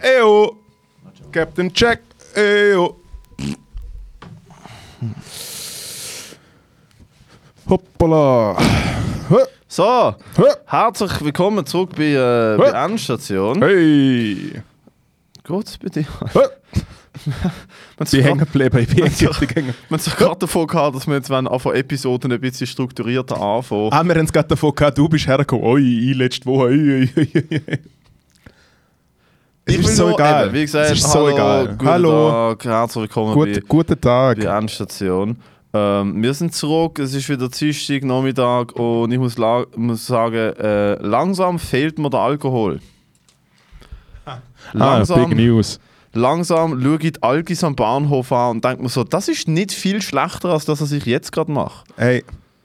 Eyo. Captain Jack. Eyo. Hoppala. So, herzlich willkommen zurück bei, äh, bei Endstation. Hey. Geht's bei dir? Man bin hängen geblieben. Ich bin hängen. Man hat gerade davon gehabt, dass wir jetzt wenn von Episoden ein bisschen strukturierter anfangen. Ah, wir haben es gerade davon gehabt, du bist hergekommen. Oi, ich letzte Woche. Oi, oi, oi. Es Ich ist so egal. Eben, wie gesagt, es ist so hallo, egal. Guten Hallo. Tag, herzlich willkommen Gut, bei, guten Tag. bei Endstation. Ähm, wir sind zurück, es ist wieder Dienstag, Nachmittag und ich muss, muss sagen, äh, langsam fehlt mir der Alkohol. Langsam, Ah, Big News. langsam schaue ich die Alkis am Bahnhof an und denke mir so, das ist nicht viel schlechter, als das, was ich jetzt gerade mache. Hey,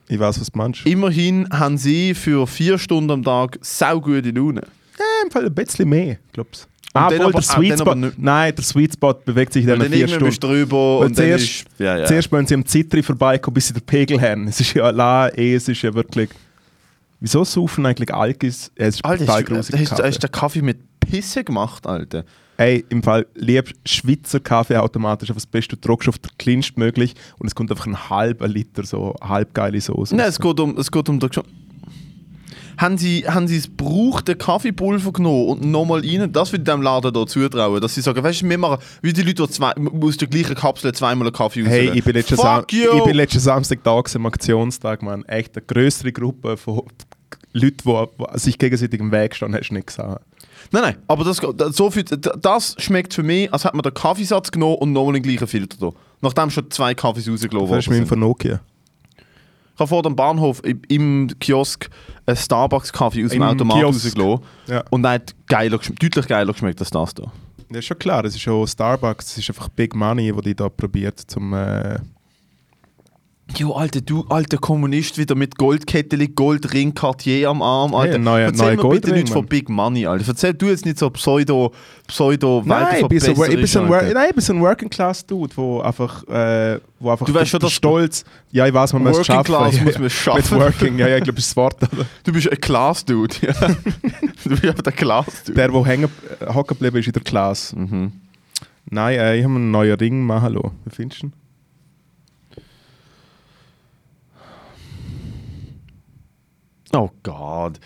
ich weiß, was du meinst. Immerhin haben sie für vier Stunden am Tag saugute Laune. Ja, im Fall ein bisschen mehr, glaubst Und Ah, aber- der Sweet ah, dann Spot. aber Nein, der Sweet Spot bewegt sich in diesen dann vier bist Stunden. du drüber und dann zuerst, ist... Ja, ja. zuerst wollen sie am Zitri vorbeikommen, bis sie den Pegel haben. Es ist ja la, eh, es ist ja wirklich. Wieso saufen eigentlich Alkis? Ja, es ist Alter, total grusig. hast, Kaffee. hast der Kaffee mit Pisse gemacht, Alter? Ey, im Fall lieb Schweizer Kaffee automatisch auf das Beste. Du druckst auf den kleinst möglich und es kommt einfach ein halber Liter so halb geile Soße. Nein, es geht um, es geht um den Geschmack. Haben sie, haben sie das gebrauchte Kaffeepulver genommen und nochmal rein? Das würde dem Laden hier zutrauen. Dass sie sagen, weißt du, wir machen, wie die Leute, die zwei, aus der gleichen Kapsel zweimal einen Kaffee Hey, rausnehmen. ich bin, letzten Sam ich bin letzten Samstag da am Aktionstag, man. Echt eine größere Gruppe von Leuten, die, sich gegenseitig im Weg stehen, hast du nicht gesehen. Nein, nein, aber das, so viel, das schmeckt für mich, als hätte man den Kaffeesatz genommen und nochmal den gleichen Filter da. Nachdem schon zwei Kaffees rausgelassen Das ist sind. von Nokia. Ich habe vor dem Bahnhof im, Kiosk einen Starbucks-Kaffee aus dem Im Automat Kiosk. rausgelassen. Ja. Und der hat geiler, deutlich geiler geschmeckt als das da. Das ist schon klar, das ist schon Starbucks, das ist einfach Big Money, wo die da probiert zum. Äh, Jo, Alter, du alter Kommunist wieder mit Goldketteli, Goldring, Cartier am Arm, Alter. Hey, ein neuer- Erzähl neuer mir bitte Goldring, nicht von. Big Money, Alter. Erzähl du jetzt nicht so Pseudo, Pseudo, nein, ich so, so nein, ich bin so ein Working Class Dude, wo einfach, äh, wo einfach Du weißt schon, dass- Stolz. Ja, ich weiß, man muss es Working schaffen. Class ja, muss man schaffen. Mit Working, ja, ja, ich glaube, das ist das Wort. Du bist ein Class-Dude. Ja. du bist einfach der Class-Dude. Der, der hängen, äh, hocken geblieben ist in der Klasse. Mhm. Nein, äh, ich habe einen neuen Ring machen lassen. Wie findest du ihn? Oh Gott.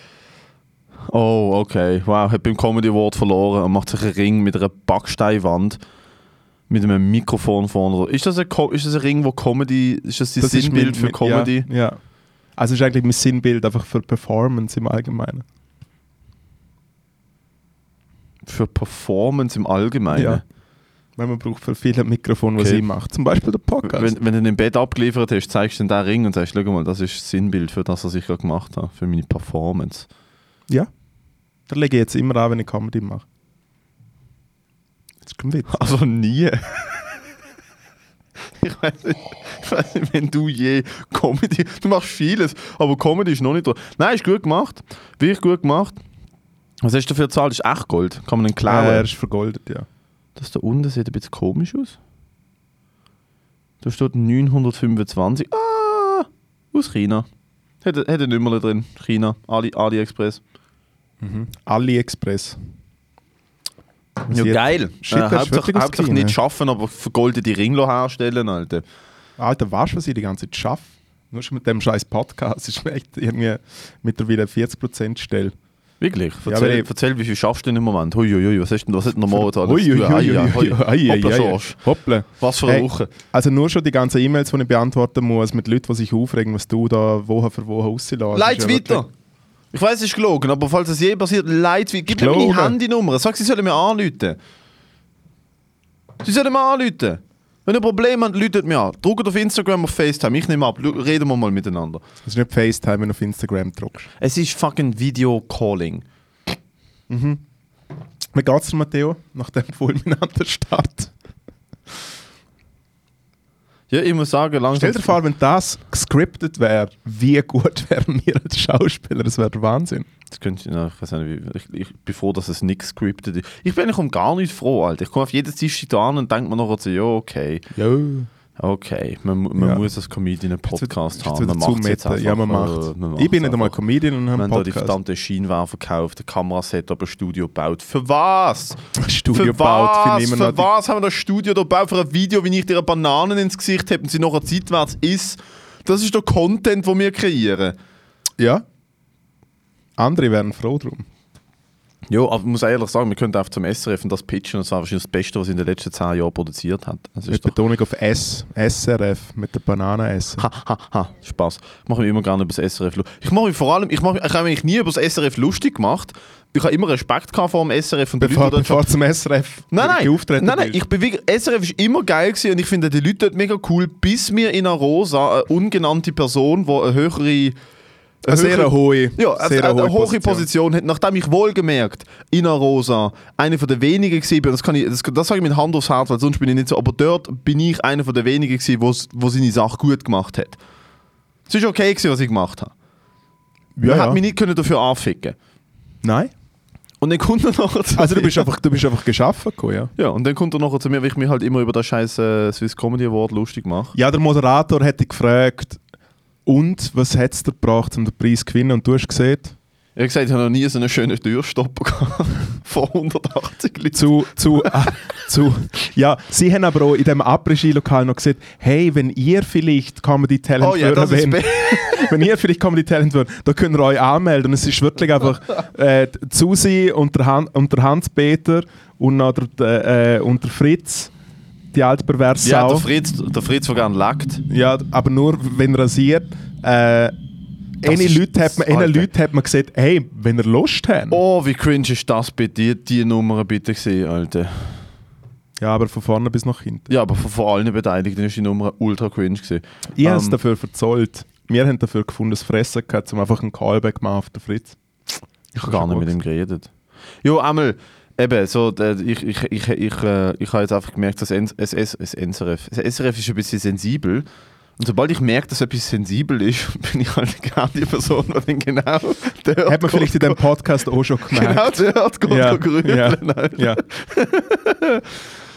Oh, okay. Wow, hat beim Comedy Award verloren und macht sich einen Ring mit einer Backsteinwand mit einem Mikrofon vorne. Ist das ein, Co- ist das ein Ring, wo Comedy, ist das das, Sinnbild mit- für Comedy? Ja, ja. Also es ist eigentlich mein Sinnbild einfach für Performance im Allgemeinen. Für Performance im Allgemeinen? Ja. Weil man braucht für viele Mikrofone, was Okay. ich mache. Zum Beispiel der Podcast. Wenn, wenn du ihn im Bett abgeliefert hast, zeigst du den Ring und sagst, schau mal, das ist das Sinnbild für das, was ich gerade gemacht habe, für meine Performance. ja. Da lege ich jetzt immer an, wenn ich Comedy mache. Jetzt kommt Witz. Also nie. ich weiß nicht, ich weiß nicht, wenn du je Comedy. Du machst vieles, aber Comedy ist noch nicht drin. Nein, ist gut gemacht. Wirklich gut gemacht. Was hast du dafür gezahlt? Das ist echt Gold. Kann man den klauen? Äh, er ist vergoldet, ja. Das da unten sieht ein bisschen komisch aus. Da steht 925. Ah! Aus China. Hätte, hätte mehr drin. China. Ali, AliExpress. AliExpress. Was Ja, geil. Shit, äh, Hauptsache, Hauptsache China. nicht schaffen, aber vergoldete Ringlo herstellen, Alter. Alter, weißt du, was ich die ganze Zeit schaffe? Nur schon mit dem scheiß Podcast ist mir echt irgendwie mittlerweile 40% Stelle. Wirklich? Ja, Erzähl, ich- erzähl wie viel schaffst du denn im Moment? Hui, hui, hui, was du denn, was hat denn ei. Schorsch. Hoppla. Was für eine Hey, Woche. Also nur schon die ganzen E-Mails, die ich beantworten muss, mit Leuten, die sich aufregen, was du da Woche für Woche rauslässt. Leit's ist ja weiter. Ich weiß, es ist gelogen, aber falls es je passiert, leit's weiter. Gib mir meine. Handynummer. Sag, sie sollen mir anrufen. Sie sollen mir anrufen. Wenn ihr ein Problem habt, läutet mir an. Druckt auf Instagram, auf FaceTime. Ich nehme ab. Reden wir mal miteinander. Das ist nicht FaceTime, wenn du auf Instagram drückst. Es ist fucking Video-Calling. Wie geht's dir, Matteo, nach dem fulminanten Start? Ja, ich muss sagen, langsam... Stell dir vor, wenn das gescriptet wäre, wie gut wären wir als Schauspieler. Das wäre der Wahnsinn. Das könnte ich, na, ich weiß nicht, ich, ich, bevor dass es nicht gescriptet ist. Ich bin eigentlich um gar nicht froh, Alter. Ich komme auf jedes Tisch da an und denke mir noch so, ja, okay. Ja. Okay, man, man Ja. muss als Comedian einen Podcast Jetzt haben. Man macht jetzt einfach. Ja, man macht's. man Ich bin nicht einmal. Comedian und habe Wir einen haben da die Podcast. verdammte Scheinwerfer gekauft, ein Kameraset, aber ein Studio gebaut. Für was? Studio für gebaut, was? Für die- was haben wir das Studio da gebaut? Für ein Video, wie ich dir eine Banane ins Gesicht habe und sie nachher zeitwärts isst. Das ist der Content, den wir kreieren. Ja. Andere wären froh drum. Ja, aber ich muss ehrlich sagen, wir könnten einfach zum SRF und das pitchen. Das war wahrscheinlich das Beste, was in den letzten 10 Jahren produziert hat. Das Mit Betonung auf S. SRF mit der Banane essen. Ha, ha, ha, Spaß. Ich mache mich immer gerne über das SRF lustig. Ich mache mich vor allem, ich, mache, ich habe mich nie über das SRF lustig gemacht. Ich habe immer Respekt gehabt vor dem SRF und die Bevor, Leute, die dort bevor zum SRF Nein, nein, nein, nein, ich bin wirklich, SRF ist immer geil gewesen und ich finde die Leute dort mega cool, bis mir in Arosa eine ungenannte Person, die eine höhere... Eine sehr höhere- hohe, ja, also sehr eine, eine hohe Position. hat, nachdem ich wohlgemerkt in Arosa eine von der wenigen bin, das, kann ich, das, das sage ich mit Hand aufs Herz, weil sonst bin ich nicht so, aber dort bin ich einer von der wenigen wo's- wo seine Sache gut gemacht hat. Es ist okay gewesen, was ich gemacht habe. Ja, Man ja. hat mich nicht können dafür anficken Nein. Und dann kommt er nachher zu Also du bist einfach, du bist einfach geschaffen gekommen, ja. Ja, und dann kommt er nachher zu mir, weil ich mich halt immer über das scheiß Swiss Comedy Award lustig mache. Ja, der Moderator hätte gefragt, und was hat es dir gebracht, um den Preis zu gewinnen? Und du hast gesehen, Ich habe gesagt, ich habe noch nie so einen schönen Türstopper gehabt. Von 180 Leuten. zu, zu, ah, zu, ja, sie haben aber auch in dem Après-Ski-Lokal noch gesagt, hey, wenn ihr vielleicht Comedy Talent Oh ja, wären, be- wenn ihr vielleicht Comedy Talent wären, da könnt ihr euch anmelden. Und es ist wirklich einfach äh, Susi und der, Han und der Hans-Peter und, noch der, äh, und der Fritz, die alte perverse Ja, der. Fritz, der Fritz, der gerne leckt. Ja, aber nur wenn rasiert. Äh, eine Leute hat man, eine. Leute hat man gesagt, hey, wenn ihr Lust habt. Oh, wie cringe ist das bei dir, die Nummer bitte gesehen, Alter. Ja, aber von vorne bis nach hinten. Ja, aber von, von allen Beteiligten ist die Nummer ultra cringe gewesen. Ich habe es Ähm, dafür verzollt. Wir haben dafür gefunden, das Fressen gehabt, um einfach einen Callback machen auf den Fritz. Ich habe gar nicht mit ihm geredet. Jo, einmal, eben, so, der, ich, ich, ich, ich, äh, ich habe jetzt einfach gemerkt, dass das, S, S, das SRF, das SRF ist ein bisschen sensibel. Und sobald ich merke, dass etwas sensibel ist, bin ich halt gerne die Person, die dann genau dort Hat man vielleicht in diesem Podcast auch schon gemerkt. genau dort geht Ja, grübeln. ja. Alter. Ja.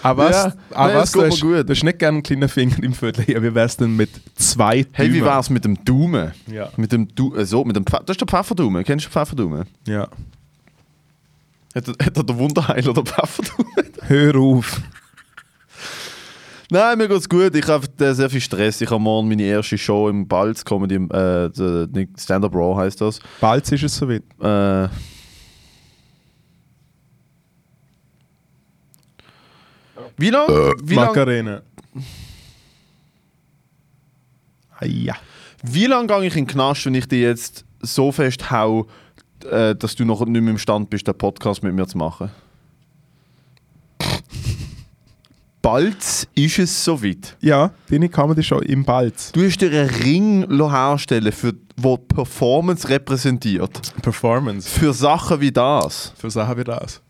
Aber was, Ja, aber nein, was es geht mir hast, gut. du hast nicht gerne einen kleinen Finger im Viertel. Ja, wie wär's denn mit zwei Hey, wie Daumen? war es mit dem Daumen? Ja. Mit dem du äh, so, mit dem Pfe das ist der Pfefferdaumen. Kennst du den Pfefferdaumen? ja. Hat, hat er der Wunderheiler der Pfefferdaumen? Hör auf. Nein, mir geht's gut. Ich habe äh, sehr viel Stress. Ich habe morgen meine erste Show im Balz Comedy, äh, Stand-Up Raw heißt das. Bald ist es soweit. Äh, wie lange? Wie lange Macarena. Ah, ja. wie lang gehe ich in den Knast, wenn ich dich jetzt so fest hau, äh, dass du noch nicht mehr imstand bist, den Podcast mit mir zu machen? Bald ist es soweit. Ja, deine Comedy Show im Balz. Du hast dir einen Ring herstellen, für, wo Performance repräsentiert. Performance. Für Sachen wie das. Für Sachen wie das.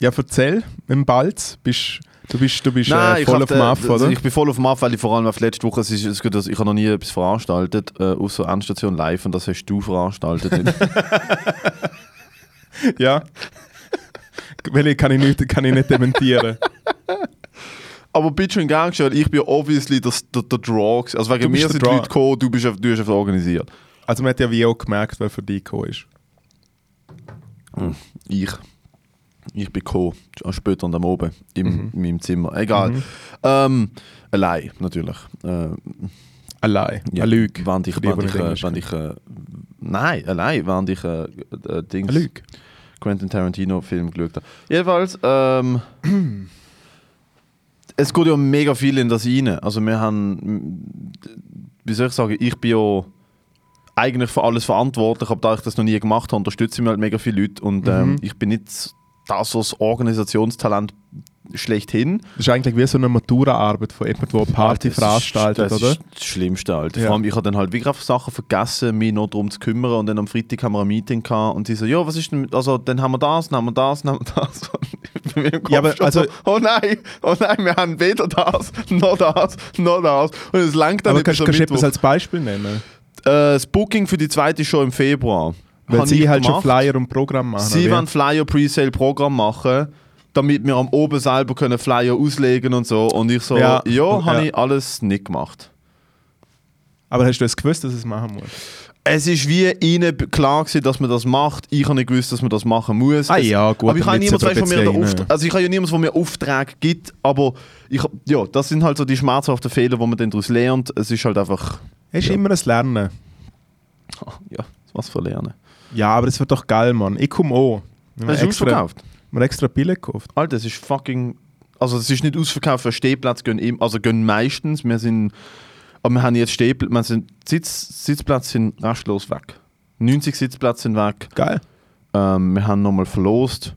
Ja, erzähl, im Balz. Bist, du bist, du bist äh, ich voll hab auf dem Aff, oder? Ich bin voll auf dem Aff, weil ich vor allem auf letzte Woche, es ist, es geht, also ich habe noch nie etwas veranstaltet, äh, außer Endstation Live und das hast du veranstaltet. Ja. Weil ich kann ich nicht, kann ich nicht dementieren. Aber bitte schon gern gestellt, ich bin obviously der, der, der Draw. Also wegen bist mir sind die Leute gekommen, du, bist, du hast einfach organisiert. Also man hat ja wie auch gemerkt, wer für dich gekommen ist. Ich. Ich bin gekommen, später am Oben, im, Mhm. in meinem Zimmer. Egal. Ähm, allein, natürlich. Äh, Allein. Ja, Eine Lüge. Während ich, während ich, äh, während ich äh, nein, allein, während ich äh, äh, Dings, Eine Lüge. Quentin Tarantino Film geschaut habe. Jedenfalls, ähm, es geht ja mega viel in das rein. Also wir haben, wie soll ich sagen, ich bin ja eigentlich für alles verantwortlich, aber da ich das noch nie gemacht habe, unterstütze ich mir halt mega viele Leute und ähm, Mhm. ich bin nicht das Organisationstalent schlechthin. Das ist eigentlich wie so eine Maturaarbeit von jemandem, der eine Party Das ist- veranstaltet, das oder? ist das Schlimmste, Alter. Ja. Vor allem, ich habe dann halt wirklich auf Sachen vergessen, mich noch darum zu kümmern und dann am Freitag haben wir ein Meeting gehabt und die so, ja, was ist denn, also dann haben wir das, dann haben wir das, dann haben wir das. Ja, aber also- so, oh nein, oh nein, wir haben weder das, noch das, noch das. Und es langt dann Aber nicht kannst, kannst du etwas als Beispiel? Mittwoch. äh, Das Booking für die zweite Show im Februar. Weil habe sie halt schon gemacht. Flyer und Programm machen. Sie wollen Flyer Presale Programm machen. damit wir am oben selber können Flyer auslegen und so. Und ich so, ja, Ja. habe Ja. ich alles nicht gemacht. Aber hast du es gewusst, dass es machen musst? Es ist wie ihnen klar gewesen, dass man das macht. Ich habe nicht gewusst, dass man das machen muss. Ah ja, gut, Aber ich habe niemand, weißt, von mir also ich habe ja niemand, der mir Aufträge gibt, aber ich, ja, das sind halt so die schmerzhaften Fehler, die man dann daraus lernt. Es ist halt einfach, Es ist Ja. immer ein Lernen. ja, was für Lernen. Ja, aber es wird doch geil, Mann. Ich komme auch. Haben Hast du ausverkauft? wir extra Billett gekauft. Alter, es ist fucking. Also, es ist nicht ausverkauft, weil Stehplätze gehen, im, also gehen meistens. Wir sind. Aber wir haben jetzt Stehplätze. Wir sind, Sitz, Sitzplätze sind restlos weg. 90 Sitzplätze sind weg. Geil. Ähm, wir haben nochmal verlost.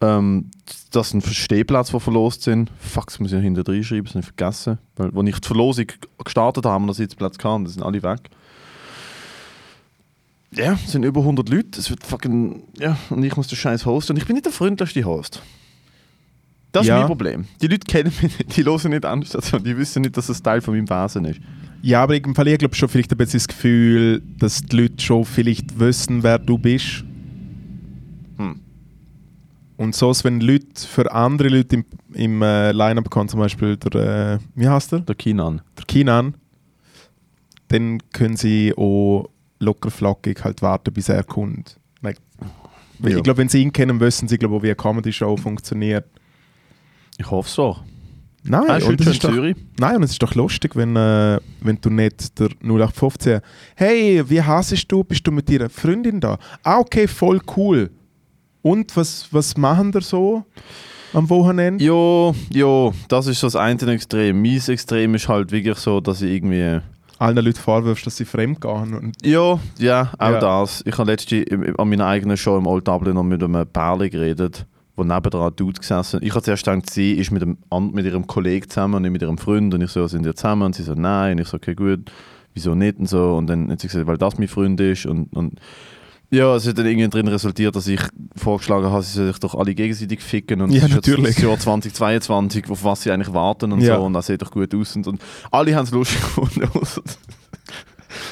Ähm, das sind Stehplätze, die verlost sind. Fuck, das muss ich hinter drin schreiben, das habe ich vergessen. Weil, als ich die Verlosung gestartet habe, haben wir noch Sitzplätze gehabt, die sind alle weg. Ja, es sind über 100 Leute. Es wird fucking. Ja, und ich muss den Scheiß hosten. Und ich bin nicht der freundlichste Host. Das ist Ja. mein Problem. Die Leute kennen mich nicht, die hören nicht an, Station, die wissen nicht, dass das Teil von meinem Wesen ist. Ja, aber im Fall, ich glaube schon vielleicht ein bisschen das Gefühl, dass die Leute schon vielleicht wissen, wer du bist. Hm. Und so, als wenn Leute für andere Leute im, im äh, Line-Up kommen, zum Beispiel der, äh, wie heißt der? Der Kinan. Der Kinan, dann können sie auch locker flockig halt warten, bis er kommt. Like, Ja. Ich glaube, wenn sie ihn kennen, wissen sie, glaube wie eine Comedy-Show funktioniert. Ich hoffe so. Nein, Ah, und ist doch, nein, und es ist doch lustig, wenn, äh, wenn du nicht der 0815 «Hey, wie heißt du? Bist du mit deiner Freundin da?» «Ah, okay, voll cool.» «Und, was, was machen wir so am Wochenende?» Ja, ja, das ist so das eine Extrem. Mein Extrem ist halt wirklich so, dass ich irgendwie. Allen Leuten vorwirfst, dass sie fremd gehen. Ja, ja, auch Ja. das. Ich habe letztens an meiner eigenen Show im Old Dublin noch mit einem Pärchen geredet, wo nebendran ein Dude gesessen Ich habe zuerst gedacht, sie ist mit, an- mit ihrem Kollegen zusammen und nicht mit ihrem Freund. Und ich so, sind ihr zusammen? Und sie so, nein. Und ich so, okay, gut. Wieso nicht? Und so. Und dann hat sie gesagt, weil das mein Freund ist. Und, und ja, es hat dann irgendwie drin resultiert, dass ich vorgeschlagen habe, sie sollen sich doch alle gegenseitig ficken. Und Ja, ist jetzt natürlich. das Jahr 2022, auf was sie eigentlich warten und Ja. so. Und das sieht doch gut aus. Und, und alle haben es lustig gefunden.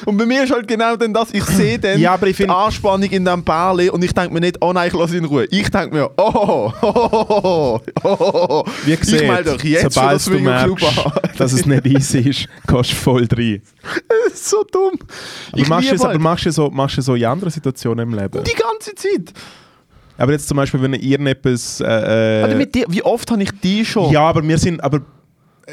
Und bei mir ist halt genau dann das, ich sehe dann Ja, aber ich die Anspannung in diesem Bärli und ich denke mir nicht, oh nein, ich lasse ihn in Ruhe. Ich denke mir, oh, oh, oh, oh, oh. wie ich gesagt, melde doch jetzt sobald schon du den Swingerclub merkst, an. dass es nicht easy ist, gehst du voll rein. Das ist so dumm. Aber machst, du es, aber halt machst, du so, machst du so in anderen Situationen im Leben? die ganze Zeit. Aber jetzt zum Beispiel, wenn ihr etwas... Äh, Alter, mit dir, wie oft habe ich die schon? Ja, aber wir sind, aber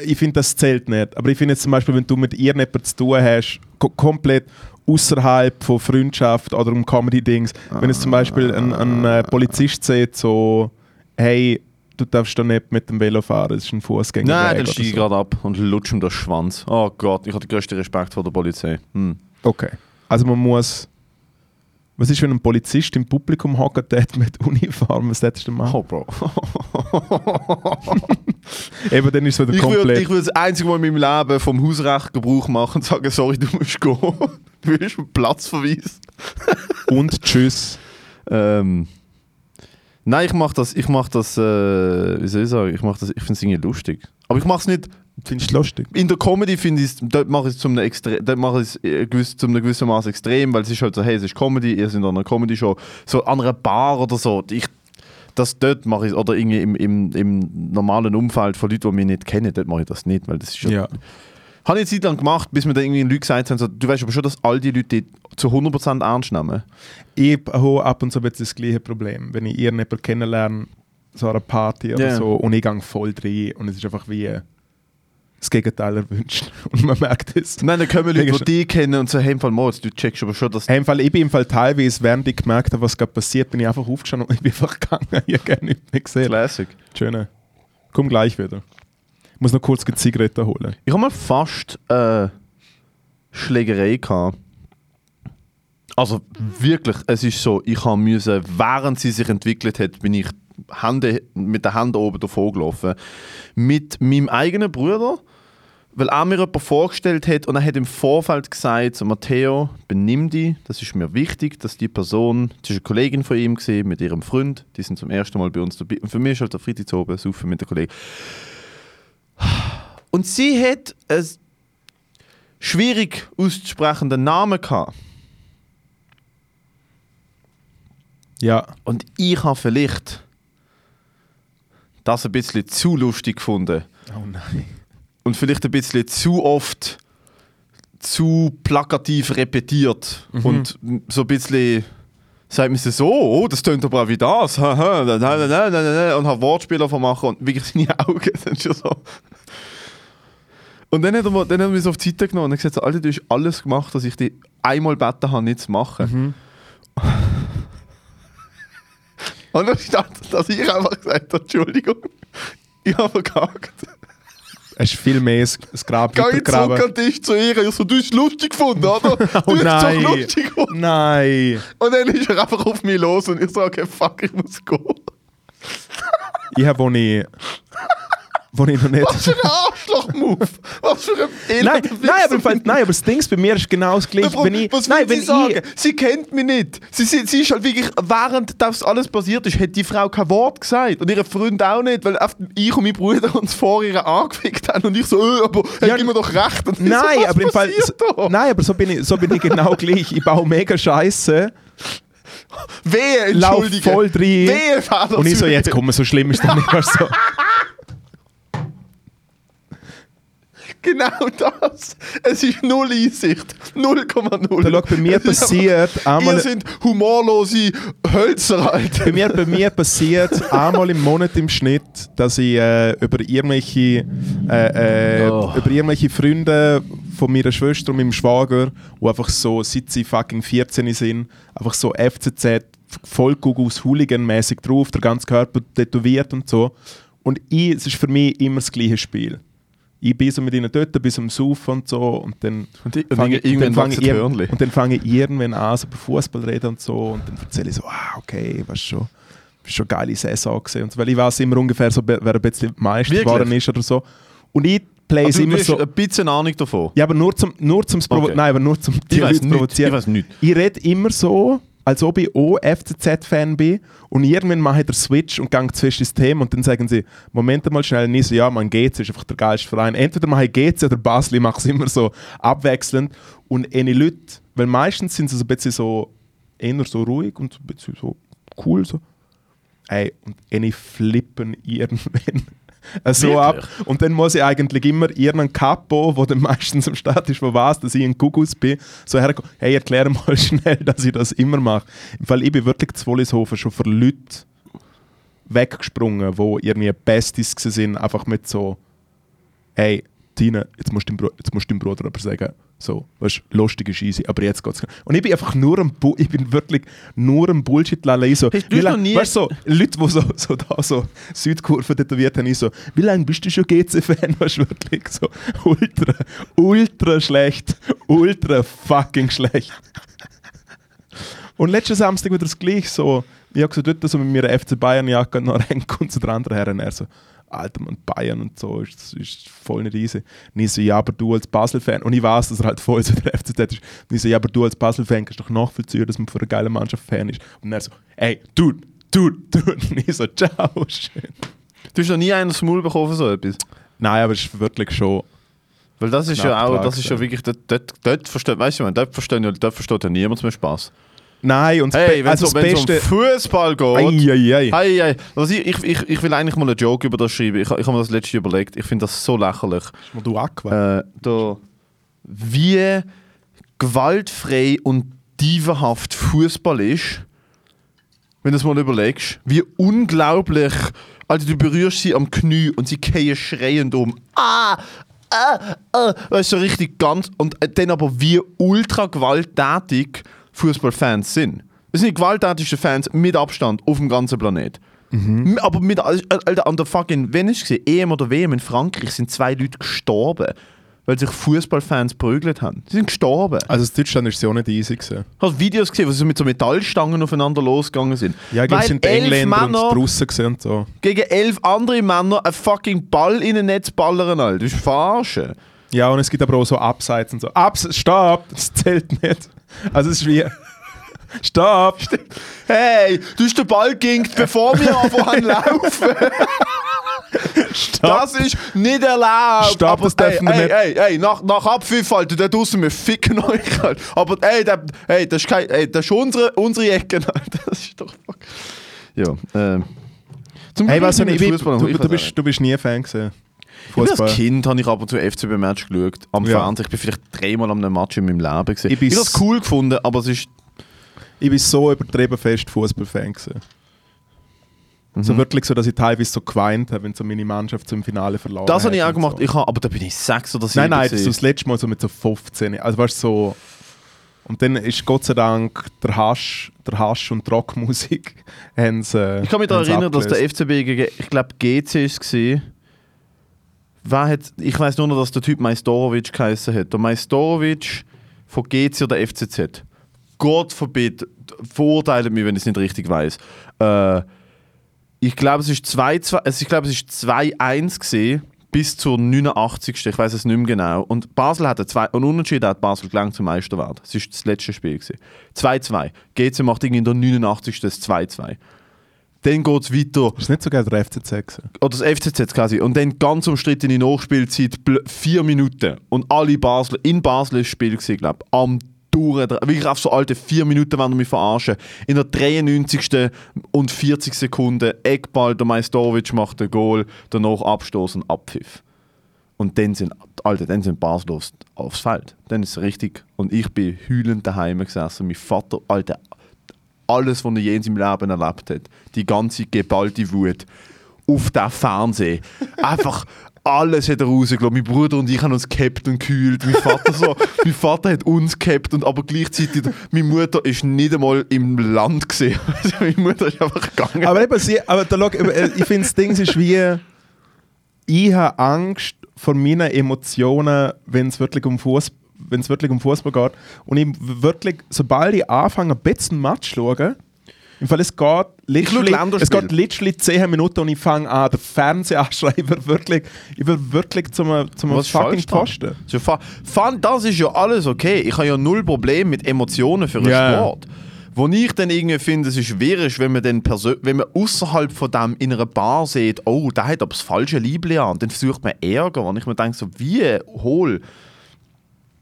ich finde, das zählt nicht. Aber ich finde jetzt zum Beispiel, wenn du mit irgendjemandem zu tun hast, ko komplett außerhalb von Freundschaft oder um Comedy-Dings, wenn es zum Beispiel ein, ein äh, Polizist sieht, so, hey, du darfst da nicht mit dem Velo fahren, das ist ein Fußgänger. Nein, dann steige ich gerade ab und lutsche ihm den Schwanz. Oh Gott, ich habe den größten Respekt vor der Polizei. Hm. Okay. Also man muss. Was ist, wenn ein Polizist im Publikum hockt dort mit Uniform? Was hättest du machen? Oh, Bro. Eben, dann ist es wieder Ich würde komplett. ich würd das einzige Mal in meinem Leben vom Hausrecht Gebrauch machen und sagen, sorry, du musst gehen. du wirst einen Platzverweis. Und tschüss. Ähm, nein, ich mache das, ich mache das, äh, wie soll ich sagen, ich mache das, ich finde es irgendwie lustig. Aber ich mache es nicht, Findest du lustig? in der Comedy finde ich es, dort mache ich es zum einem zum gewissen Maß extrem, weil es ist halt so, hey, es ist Comedy, ihr seid an einer Comedy-Show, so an einer Bar oder so, ich, das dort mache ich oder irgendwie im, im, im normalen Umfeld von Leuten, die mich nicht kennen, dort mache ich das nicht, weil das ist ja, Ja. habe ich eine Zeit lang gemacht, bis mir dann irgendwie Leute gesagt haben, so, du weißt aber schon, dass all die Leute zu 100% ernst nehmen. Ich habe ab und zu das gleiche Problem. Wenn ich irgendjemanden kennenlerne, so an einer Party oder Ja. so, und ich gehe voll rein und es ist einfach wie das Gegenteil erwünscht. Und man merkt es. Nein, dann kommen Leute, Denkst die dich kennen und sagen, hey, im Fall Moritz, du checkst aber schon, dass Hey, im Fall, ich bin im Fall teilweise, während ich gemerkt habe, was gerade passiert, bin ich einfach aufgestanden und ich bin einfach gegangen. Ich habe gerne nicht mehr gesehen. Classic. Schöne. Komm gleich wieder. Ich muss noch kurz die Zigaretten holen. Ich habe mal fast äh, Schlägerei gehabt. Also wirklich, es ist so, ich habe müssen, während sie sich entwickelt hat, bin ich Hände, mit der Hand oben davor gelaufen. Mit meinem eigenen Bruder, weil er mir jemanden vorgestellt hat und er hat im Vorfeld gesagt, so, Matteo, benimm dich, das ist mir wichtig, dass die Person, das ist eine Kollegin von ihm gewesen, mit ihrem Freund, die sind zum ersten Mal bei uns dabei. Und für mich ist halt der Freitag zu oben, saufen mit der Kollegin. Und sie hat einen schwierig auszusprechenden Namen gehabt. Ja. Und ich habe vielleicht das ein bisschen zu lustig gefunden. Oh nein. Und vielleicht ein bisschen zu oft zu plakativ repetiert. Und so ein bisschen sagt man so, oh, das tönt aber auch wie das. Und hat Wortspiele vermachen und wirklich seine Augen sind schon so. Und dann hat er, mir- dann hat er mich so auf die Seite genommen und gesagt, so, Alter, du hast alles gemacht, dass ich dich einmal gebeten habe, nicht zu machen. Und dann stand, dass ich einfach gesagt habe, Entschuldigung, ich habe verkackt. Es ist viel mehr das Grab Geh ich zurück an den Tisch zu ihr. Ich so, du hast es lustig gefunden, oder? Du Oh hast es nein. doch lustig gefunden. Nein. Und dann ist er einfach auf mich los und ich so, okay, fuck, ich muss gehen. Ich habe, wo ich, wo ich noch nicht... Was für ein Arschloch-Move. Was für ein Nein, nein, aber. Fall- nein, aber das Ding ist, bei mir ist genau das gleiche. Wenn ich, was nein, wenn sie sagen? ich, Sie kennt mich nicht. Sie, sie, sie ist halt wirklich, während das alles passiert ist, hat die Frau kein Wort gesagt. Und ihre Freund auch nicht, weil ich und mein Bruder uns vor ihr angefickt haben und ich so, äh, aber Ja, hat immer doch recht. Und Nein, so, aber im Fall. da? Nein, aber so bin ich, so bin ich genau gleich. Ich baue mega Scheiße, Wehe, lauf entschuldige. voll rein. Wehe, Fehler Und ich so, jetzt komm, so schlimm ist das nicht. So. Genau das. Es ist null Einsicht. 0,0. Da schau, bei mir passiert einfach- einmal. Ihr sind humorlose Hölzer, Alter. Bei mir, bei mir passiert einmal im Monat im Schnitt, dass ich äh, über irgendwelche äh, äh, Oh. über irgendwelche Freunde von meiner Schwester und meinem Schwager, die einfach so, seit sie fucking 14 sind, einfach so FCZ Vollgugus Hooligan-mäßig drauf, der ganze Körper tätowiert und so. Und ich, es ist für mich immer das gleiche Spiel. Ich bin so mit ihnen dort, bis zum Saufen und so und dann Und i- und fange ich, irgendwann fange ich, Hörnli. und dann fange ich irgendwann an, so über Fußball reden und so und dann erzähle ich so, ah, okay, was schon, ist schon eine geile Saison gesehen und so, weil ich weiß immer ungefähr so, wer ein bisschen Meister geworden ist oder so. Und ich play Also, immer so, ein bisschen Ahnung davon. ja, aber nur zum, nur zum, Okay. nein, aber nur zum Ich weiß Leute nicht. Ich provozieren. weiß nicht. Ich rede immer so, als ob ich auch FCZ-Fan bin und irgendwann mache ich den Switch und gehe zuerst ins Thema und dann sagen sie, Moment mal schnell, und ich so, ja, man GC ist einfach der geilste Verein. Entweder mache ich GC oder Basel, ich mache es immer so abwechselnd und eine Leute, weil meistens sind sie so ein bisschen so, eher so ruhig und so ein bisschen so cool so. Ey, und eine flippen irgendwann so Wirklich? ab. Und dann muss ich eigentlich immer irgendeinen Capo, der dann meistens am Start ist, der weiß, dass ich ein Gugus bin, so herkommen, hey, erklär mal schnell, dass ich das immer mache. Im Fall, ich bin wirklich zu Wollishofen schon für Leute weggesprungen, wo irgendwie Besties sind, einfach mit so, hey, Tina, jetzt musst du deinem, Bru jetzt musst du deinem Bruder aber sagen, so, weißt du, lustig ist easy, aber jetzt geht's. Und ich bin einfach nur am, Bu ich bin wirklich nur am bullshit lalei so. Hast du noch nie- Weißt so, Leute, die so, so da so Südkurve tätowiert haben, ich so, wie lange bist du schon GC-Fan? Weißt du, wirklich so, ultra, ultra schlecht, ultra fucking schlecht. Und letzten Samstag wieder das gleiche, so, ich habe so dort so mit meiner FC Bayern-Jacke noch reingekommen und so der andere her und er so, Alter, man, Bayern und so, ist, das ist voll nicht easy. Und ich so, ja, aber du als Basel-Fan, und ich weiß, dass er halt voll so der FCZ ist, und ich so, ja, aber du als Basel-Fan kannst doch nachvollziehen, dass man für eine geile Mannschaft Fan ist. Und er so, ey, dude, dude, dude. Und ich so, ciao, schön. Du hast noch nie einen Smul bekommen für so etwas. Nein, aber es ist wirklich schon, Weil das ist ja auch, das ist ja wirklich, dort, dort, dort versteht, weißt du, dort versteht ja, dort versteht ja niemand mehr Spaß. Nein, und Hey, wenn also es um, Fußball geht. ei, ei, ei. Hey, also ich, ich, ich, ich will eigentlich mal einen Joke über das schreiben. Ich, ich habe mir das letzte überlegt. Ich finde das so lächerlich. Ist mir du Aqua? Äh, da, wie gewaltfrei und dievenhaft Fußball ist, wenn du es mal überlegst, wie unglaublich. Also du berührst sie am Knie und sie gehen schreiend um. Ah! Ah! Ah! Weißt du, so richtig ganz. Und äh, dann aber wie ultra gewalttätig Fußballfans sind. Das sind die gewalttätigsten Fans mit Abstand auf dem ganzen Planet. M- Aber mit, Alter, an der fucking, wenn ich gesehen, EM oder WM in Frankreich sind zwei Leute gestorben, weil sich Fußballfans prügelt haben. Sie sind gestorben. Also in Deutschland ist es ja auch nicht easy gewesen. Hast du Videos gesehen, wo sie mit so Metallstangen aufeinander losgegangen sind? Ja, ich glaube, es sind die Engländer und Männer die Russen gewesen und so. gegen elf andere Männer einen fucking Ball in ein Netz ballern, Alter. Das ist verarschen. Ja, und es gibt aber auch so Abseits und so. Abs Stopp! Das zählt nicht. Also es ist wie... Stopp! Hey, du hast den Ball ginkt, bevor wir anfangen laufen. Das ist nicht erlaubt. Stopp, aber das dürfen ey, wir ey, nicht. ey, ey, nach, nach Abpfiff, Alter, da draußen, wir ficken euch, Alter. Aber ey, der, ey das, ist kein, ey, das ist unsere, unsere Ecke, Alter. Das ist doch fuck. Ja, ähm. Zum Hey, nicht, ich ich, du, du, bist, du bist nie Fan gewesen. Fußball. als Kind habe ich ab und zu FCB-Match geschaut. Am Ja. Fernsehen. Ich bin vielleicht dreimal an einem Match in meinem Leben gesehen. Ich Ich, habe das s- cool gefunden, aber es ist. Ich bin so übertrieben fest Fußballfan gewesen. Mhm. So wirklich so, dass ich teilweise so geweint habe, wenn so meine Mannschaft zum Finale verloren Das habe ich auch gemacht. So. Ich habe, aber da bin ich sechs oder sieben. Nein, nein, das gewesen. ist das letzte Mal so mit so 15. Also weißt so... Und dann ist Gott sei Dank der Hasch, der Hasch und die Rockmusik sie, Ich kann mich daran erinnern, dass der FCB gegen, ich glaube, GC war. Wer hat, ich weiß nur noch, dass der Typ Majstorovic geheißen hat. Der Majstorovic von GC oder FCZ. Gott verbitte, verurteilt mich, wenn ich es nicht richtig weiß. Äh, ich glaube, es ist 2-2, also ich glaube, es ist 2-1 gesehen bis zur 89. Ich weiß es nicht mehr genau. Und Basel hatte zwei, und Unentschieden hat Basel gelangt zum Meister werden. Das ist das letzte Spiel gewesen. 2-2. GC macht irgendwie in der 89. das 2-2. Dann geht es weiter Ist nicht sogar der FCZ gewesen? oder das FCZ quasi. Und dann ganz umstrittene Nachspielzeit, vier Minuten. Und alle Basler, in Basel ist das Spiel glaube ich, am Touren. Wirklich auf so alte vier Minuten wollen wir mich verarschen. In der 93. und 40 Sekunden Eckball, der Majstorovic macht den Goal, danach Abstoß und Abpfiff. Und dann sind, Alter, dann sind Basel aufs, aufs Feld. Dann ist es richtig. Und ich bin heulend daheim gesessen. Mein Vater, Alter, alles, was er je in seinem Leben erlebt hat, die ganze geballte Wut auf den Fernseher. Einfach alles hat er rausgelassen. Mein Bruder und ich haben uns gehabt und gekühlt. Mein Vater, so, mein Vater hat uns gehabt und aber gleichzeitig, meine Mutter ist nicht einmal im Land gesehen. Also meine Mutter ist einfach gegangen. Aber eben, sie, aber da, schau, äh, ich finde, das Ding ist wie, ich habe Angst vor meinen Emotionen, wenn es wirklich um Fußball wenn es wirklich um Fußball geht. Und ich wirklich, sobald ich anfange, ein bisschen Match zu schauen, im Fall, es geht literally, es geht literally 10 Minuten und ich fange an, der Fernseher anschreien, ich will wirklich, ich will wirklich zum, zum Was fucking? Posten. Das ist ja fa- Fun, das ist ja alles okay. Ich habe ja null Problem mit Emotionen für einen Ja. Sport. Wo ich dann irgendwie finde, es ist schwierig, wenn man dann persö- wenn man außerhalb von dem in einer Bar sieht, oh, der hat aber das falsche Liebling an, dann versucht man Ärger. Und ich mir denke so, wie hohl.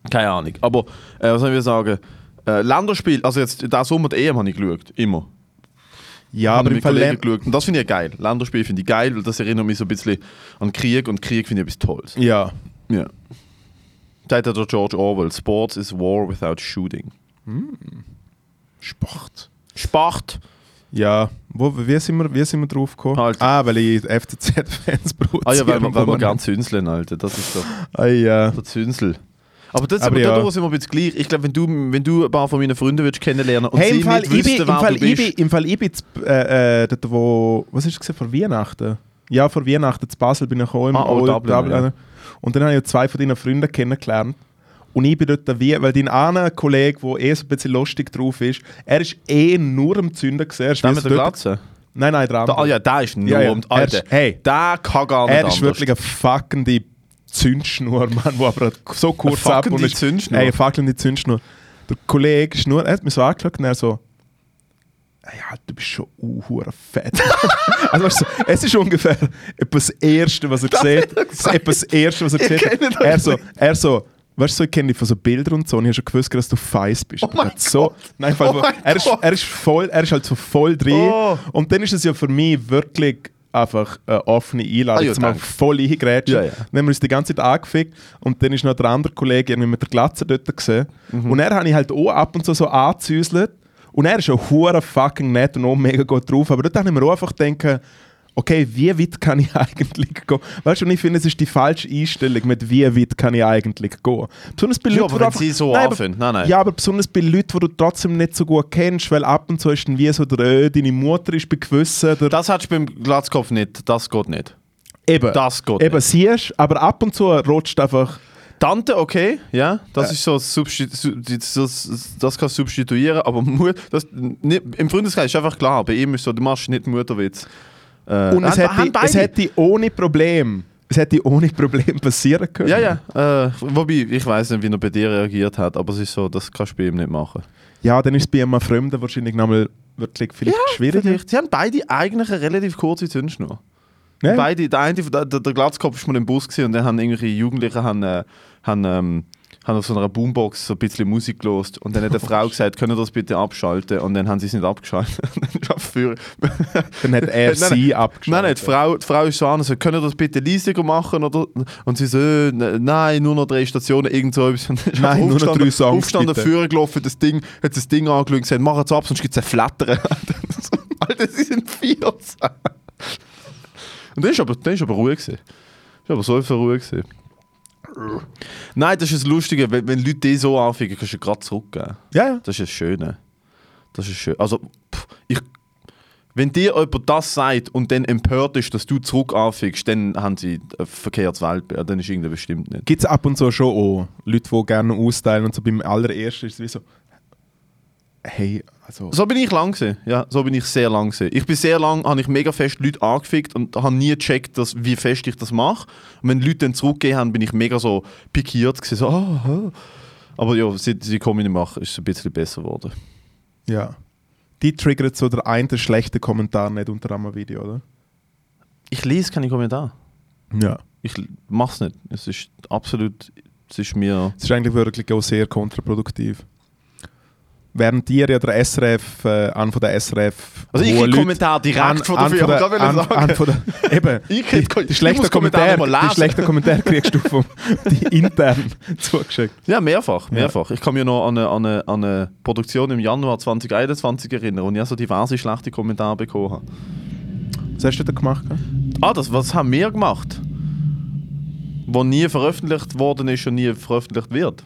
Keine Ahnung. Aber äh, was soll ich sagen? Äh, Länderspiel, also jetzt diesen Sommer die EM habe ich geschaut, immer. Ja, aber im Kollegen geschaut. Und das finde ich ja geil. Länderspiel finde ich geil, weil das erinnert mich so ein bisschen an Krieg und Krieg finde ich etwas Tolles. ja. Ja. Da hat der George Orwell, Sports is war without shooting. Sport. Sport! Ja, wo, wie, sind wir, wie sind wir drauf gekommen? Halt. Ah, weil ich FCZ-Fans produziere. Ah ja, weil, wir- weil wir gerne zünseln, Alter. Das ist doch Ah, ja. der Zünsel. Aber, das, Aber aber ja. da sind wir ein bisschen gleich. Ich glaube, wenn du, wenn du ein paar von meinen Freunden würdest kennenlernen und Hey, sie im Fall, nicht ich bin, wüssten, im wer Fall, du ich bist... bin, im Fall, ich bin, z- äh, äh, dort, wo, was ist es vor Weihnachten? Ja, vor Weihnachten zu Basel bin ich gekommen, Ah, Old Old Dublin, ja. Und dann habe ich zwei von deinen Freunden kennengelernt. Und ich bin dort wie, weil dein einer Kollege, der eh so ein bisschen lustig drauf ist, er ist eh nur am Zünden gesehen. Er Der mit der Glatze? Nein, nein, der Da, andere. ah ja, der ist nur Ja, ja. ist- Alter, hey. der kann gar nicht er ist anders. wirklich eine fuckende Zündschnur, Mann, wo aber so kurz ab und ist, Zündschnur? Ey, eine fackelnde Zündschnur. Der Kollege ist nur, er hat mich so angeschaut und er so, «Ey, du bist schon uh, fett. also, weißt du, es ist ungefähr etwa das Erste, was er sieht. Das ist etwa das Erste, was er Ich sieht. Er so, er so, weißt du, ich kenne dich von so Bildern und so und ich habe schon gewusst, dass du feist bist. Oh mein Er so, Gott. nein, weil, Oh er, ist, er ist voll, er ist halt so voll drin. Oh. Und dann ist es ja für mich wirklich einfach eine offene Einladung, Ah, ja, danke. voll eingrätschen. Ja, ja. Dann haben wir uns die ganze Zeit angefickt und dann ist noch der andere Kollege irgendwie mit der Glatze dort gesehen. Mhm. Und er habe ich halt auch ab und zu so angezüselt. Und er ist schon hure fucking nett und auch mega gut drauf. Aber dort habe ich mir auch einfach denken, okay, wie weit kann ich eigentlich gehen? Weißt du, und ich finde, es ist die falsche Einstellung mit wie weit kann ich eigentlich gehen. Besonders bei Ja, Leuten, aber wo du wenn sie so Nein, aber- anfangen. Nein, nein. Ja, aber besonders bei Leuten, die du trotzdem nicht so gut kennst, weil ab und zu ist dann wie so der, äh, deine Mutter ist bei gewissen, Das hättest du beim Glatzkopf nicht. Das geht nicht. eben, Das geht eben nicht. siehst, aber ab und zu rutscht einfach Tante, okay, ja, das ist so, das, das kannst du substituieren, aber Mut, das, nicht, im Freundeskreis ist einfach klar, bei ihm ist so, du machst nicht Mutterwitz. Äh, Und es hätte, es hätte ohne Problem, es hätte ohne Problem passieren können. Ja, ja, äh, wobei, ich weiß nicht, wie er bei dir reagiert hat, aber es ist so, das kannst du bei ihm nicht machen. Ja, dann ist es bei einem Fremden wahrscheinlich nochmal wirklich vielleicht schwieriger. Vielleicht. Sie haben beide eigentlich eine relativ kurze Zündschnur. Ja. Beide, der eine, der, der, Glatzkopf ist mal im Bus und dann haben irgendwelche Jugendliche haben, äh, haben, ähm, haben auf so einer Boombox so ein bisschen Musik gelost und dann hat eine Frau gesagt, können das bitte abschalten? Und dann haben sie es nicht abgeschaltet. Dann hat er Nein, sie Nein, abgeschaltet. nein, die Frau, die Frau ist so an und sagt, können das bitte leisiger machen? Oder? Und sie so, äh, nein, nur noch drei Stationen, irgend so etwas. Nein, nur noch drei Songs, bitte. führen gelaufen, das Ding, hat das Ding angeschaut und gesagt, mach es ab, sonst gibt es ein Flattern. Alter, sie sind 14. Und dann ist aber, dann ist aber ruhig gewesen. Das war aber so viel ruhig gewesen. Nein, das ist das Lustige, wenn, wenn Leute die so anfangen, kannst du gerade zurückgeben. Ja, ja. Das ist das Schöne. Das ist schön. Also, pff, ich, wenn dir jemand das sagt und dann empört ist, dass du zurück anfängst, dann haben sie ein verkehrtes Weltbild. Dann ist irgendwie bestimmt nicht. Gibt es ab und zu schon auch Leute, die gerne austeilen und so beim allerersten ist es wie so, hey, also, So bin ich lang gewesen. Ja, so bin ich sehr lang gewesen. Ich bin sehr lang, habe ich mega fest Leute angefickt und habe nie gecheckt, dass, wie fest ich das mache. Und wenn Leute dann zurückgehen haben, bin ich mega so pikiert gewesen, so, ah, ah. Aber ja, seit ich Comedy mache, ist es ein bisschen besser geworden. ja. Die triggert so der eine schlechte Kommentar nicht unter einem Video, oder? Ich lese keine Kommentare. Ja. Ich mache es nicht. Es ist absolut, es ist mir... Es ist eigentlich wirklich auch sehr kontraproduktiv. Während dir ja der SRF, äh, an von der SRF. Also ich kriege Kommentare direkt an, von der an Firma, der, an, sagen. an von der, eben, Ich die, krieg- ich die schlechten Kommentare die lesen. schlechten Kommentare kriegst du vom, die intern zugeschickt. Ja, mehrfach, mehrfach. Ich kann mich noch an eine, an, eine, an eine Produktion im Januar 2021 erinnern, wo ich also diverse schlechte Kommentare bekommen habe. Was hast du da gemacht? Ah, das was haben wir gemacht? Wo nie veröffentlicht worden ist und nie veröffentlicht wird.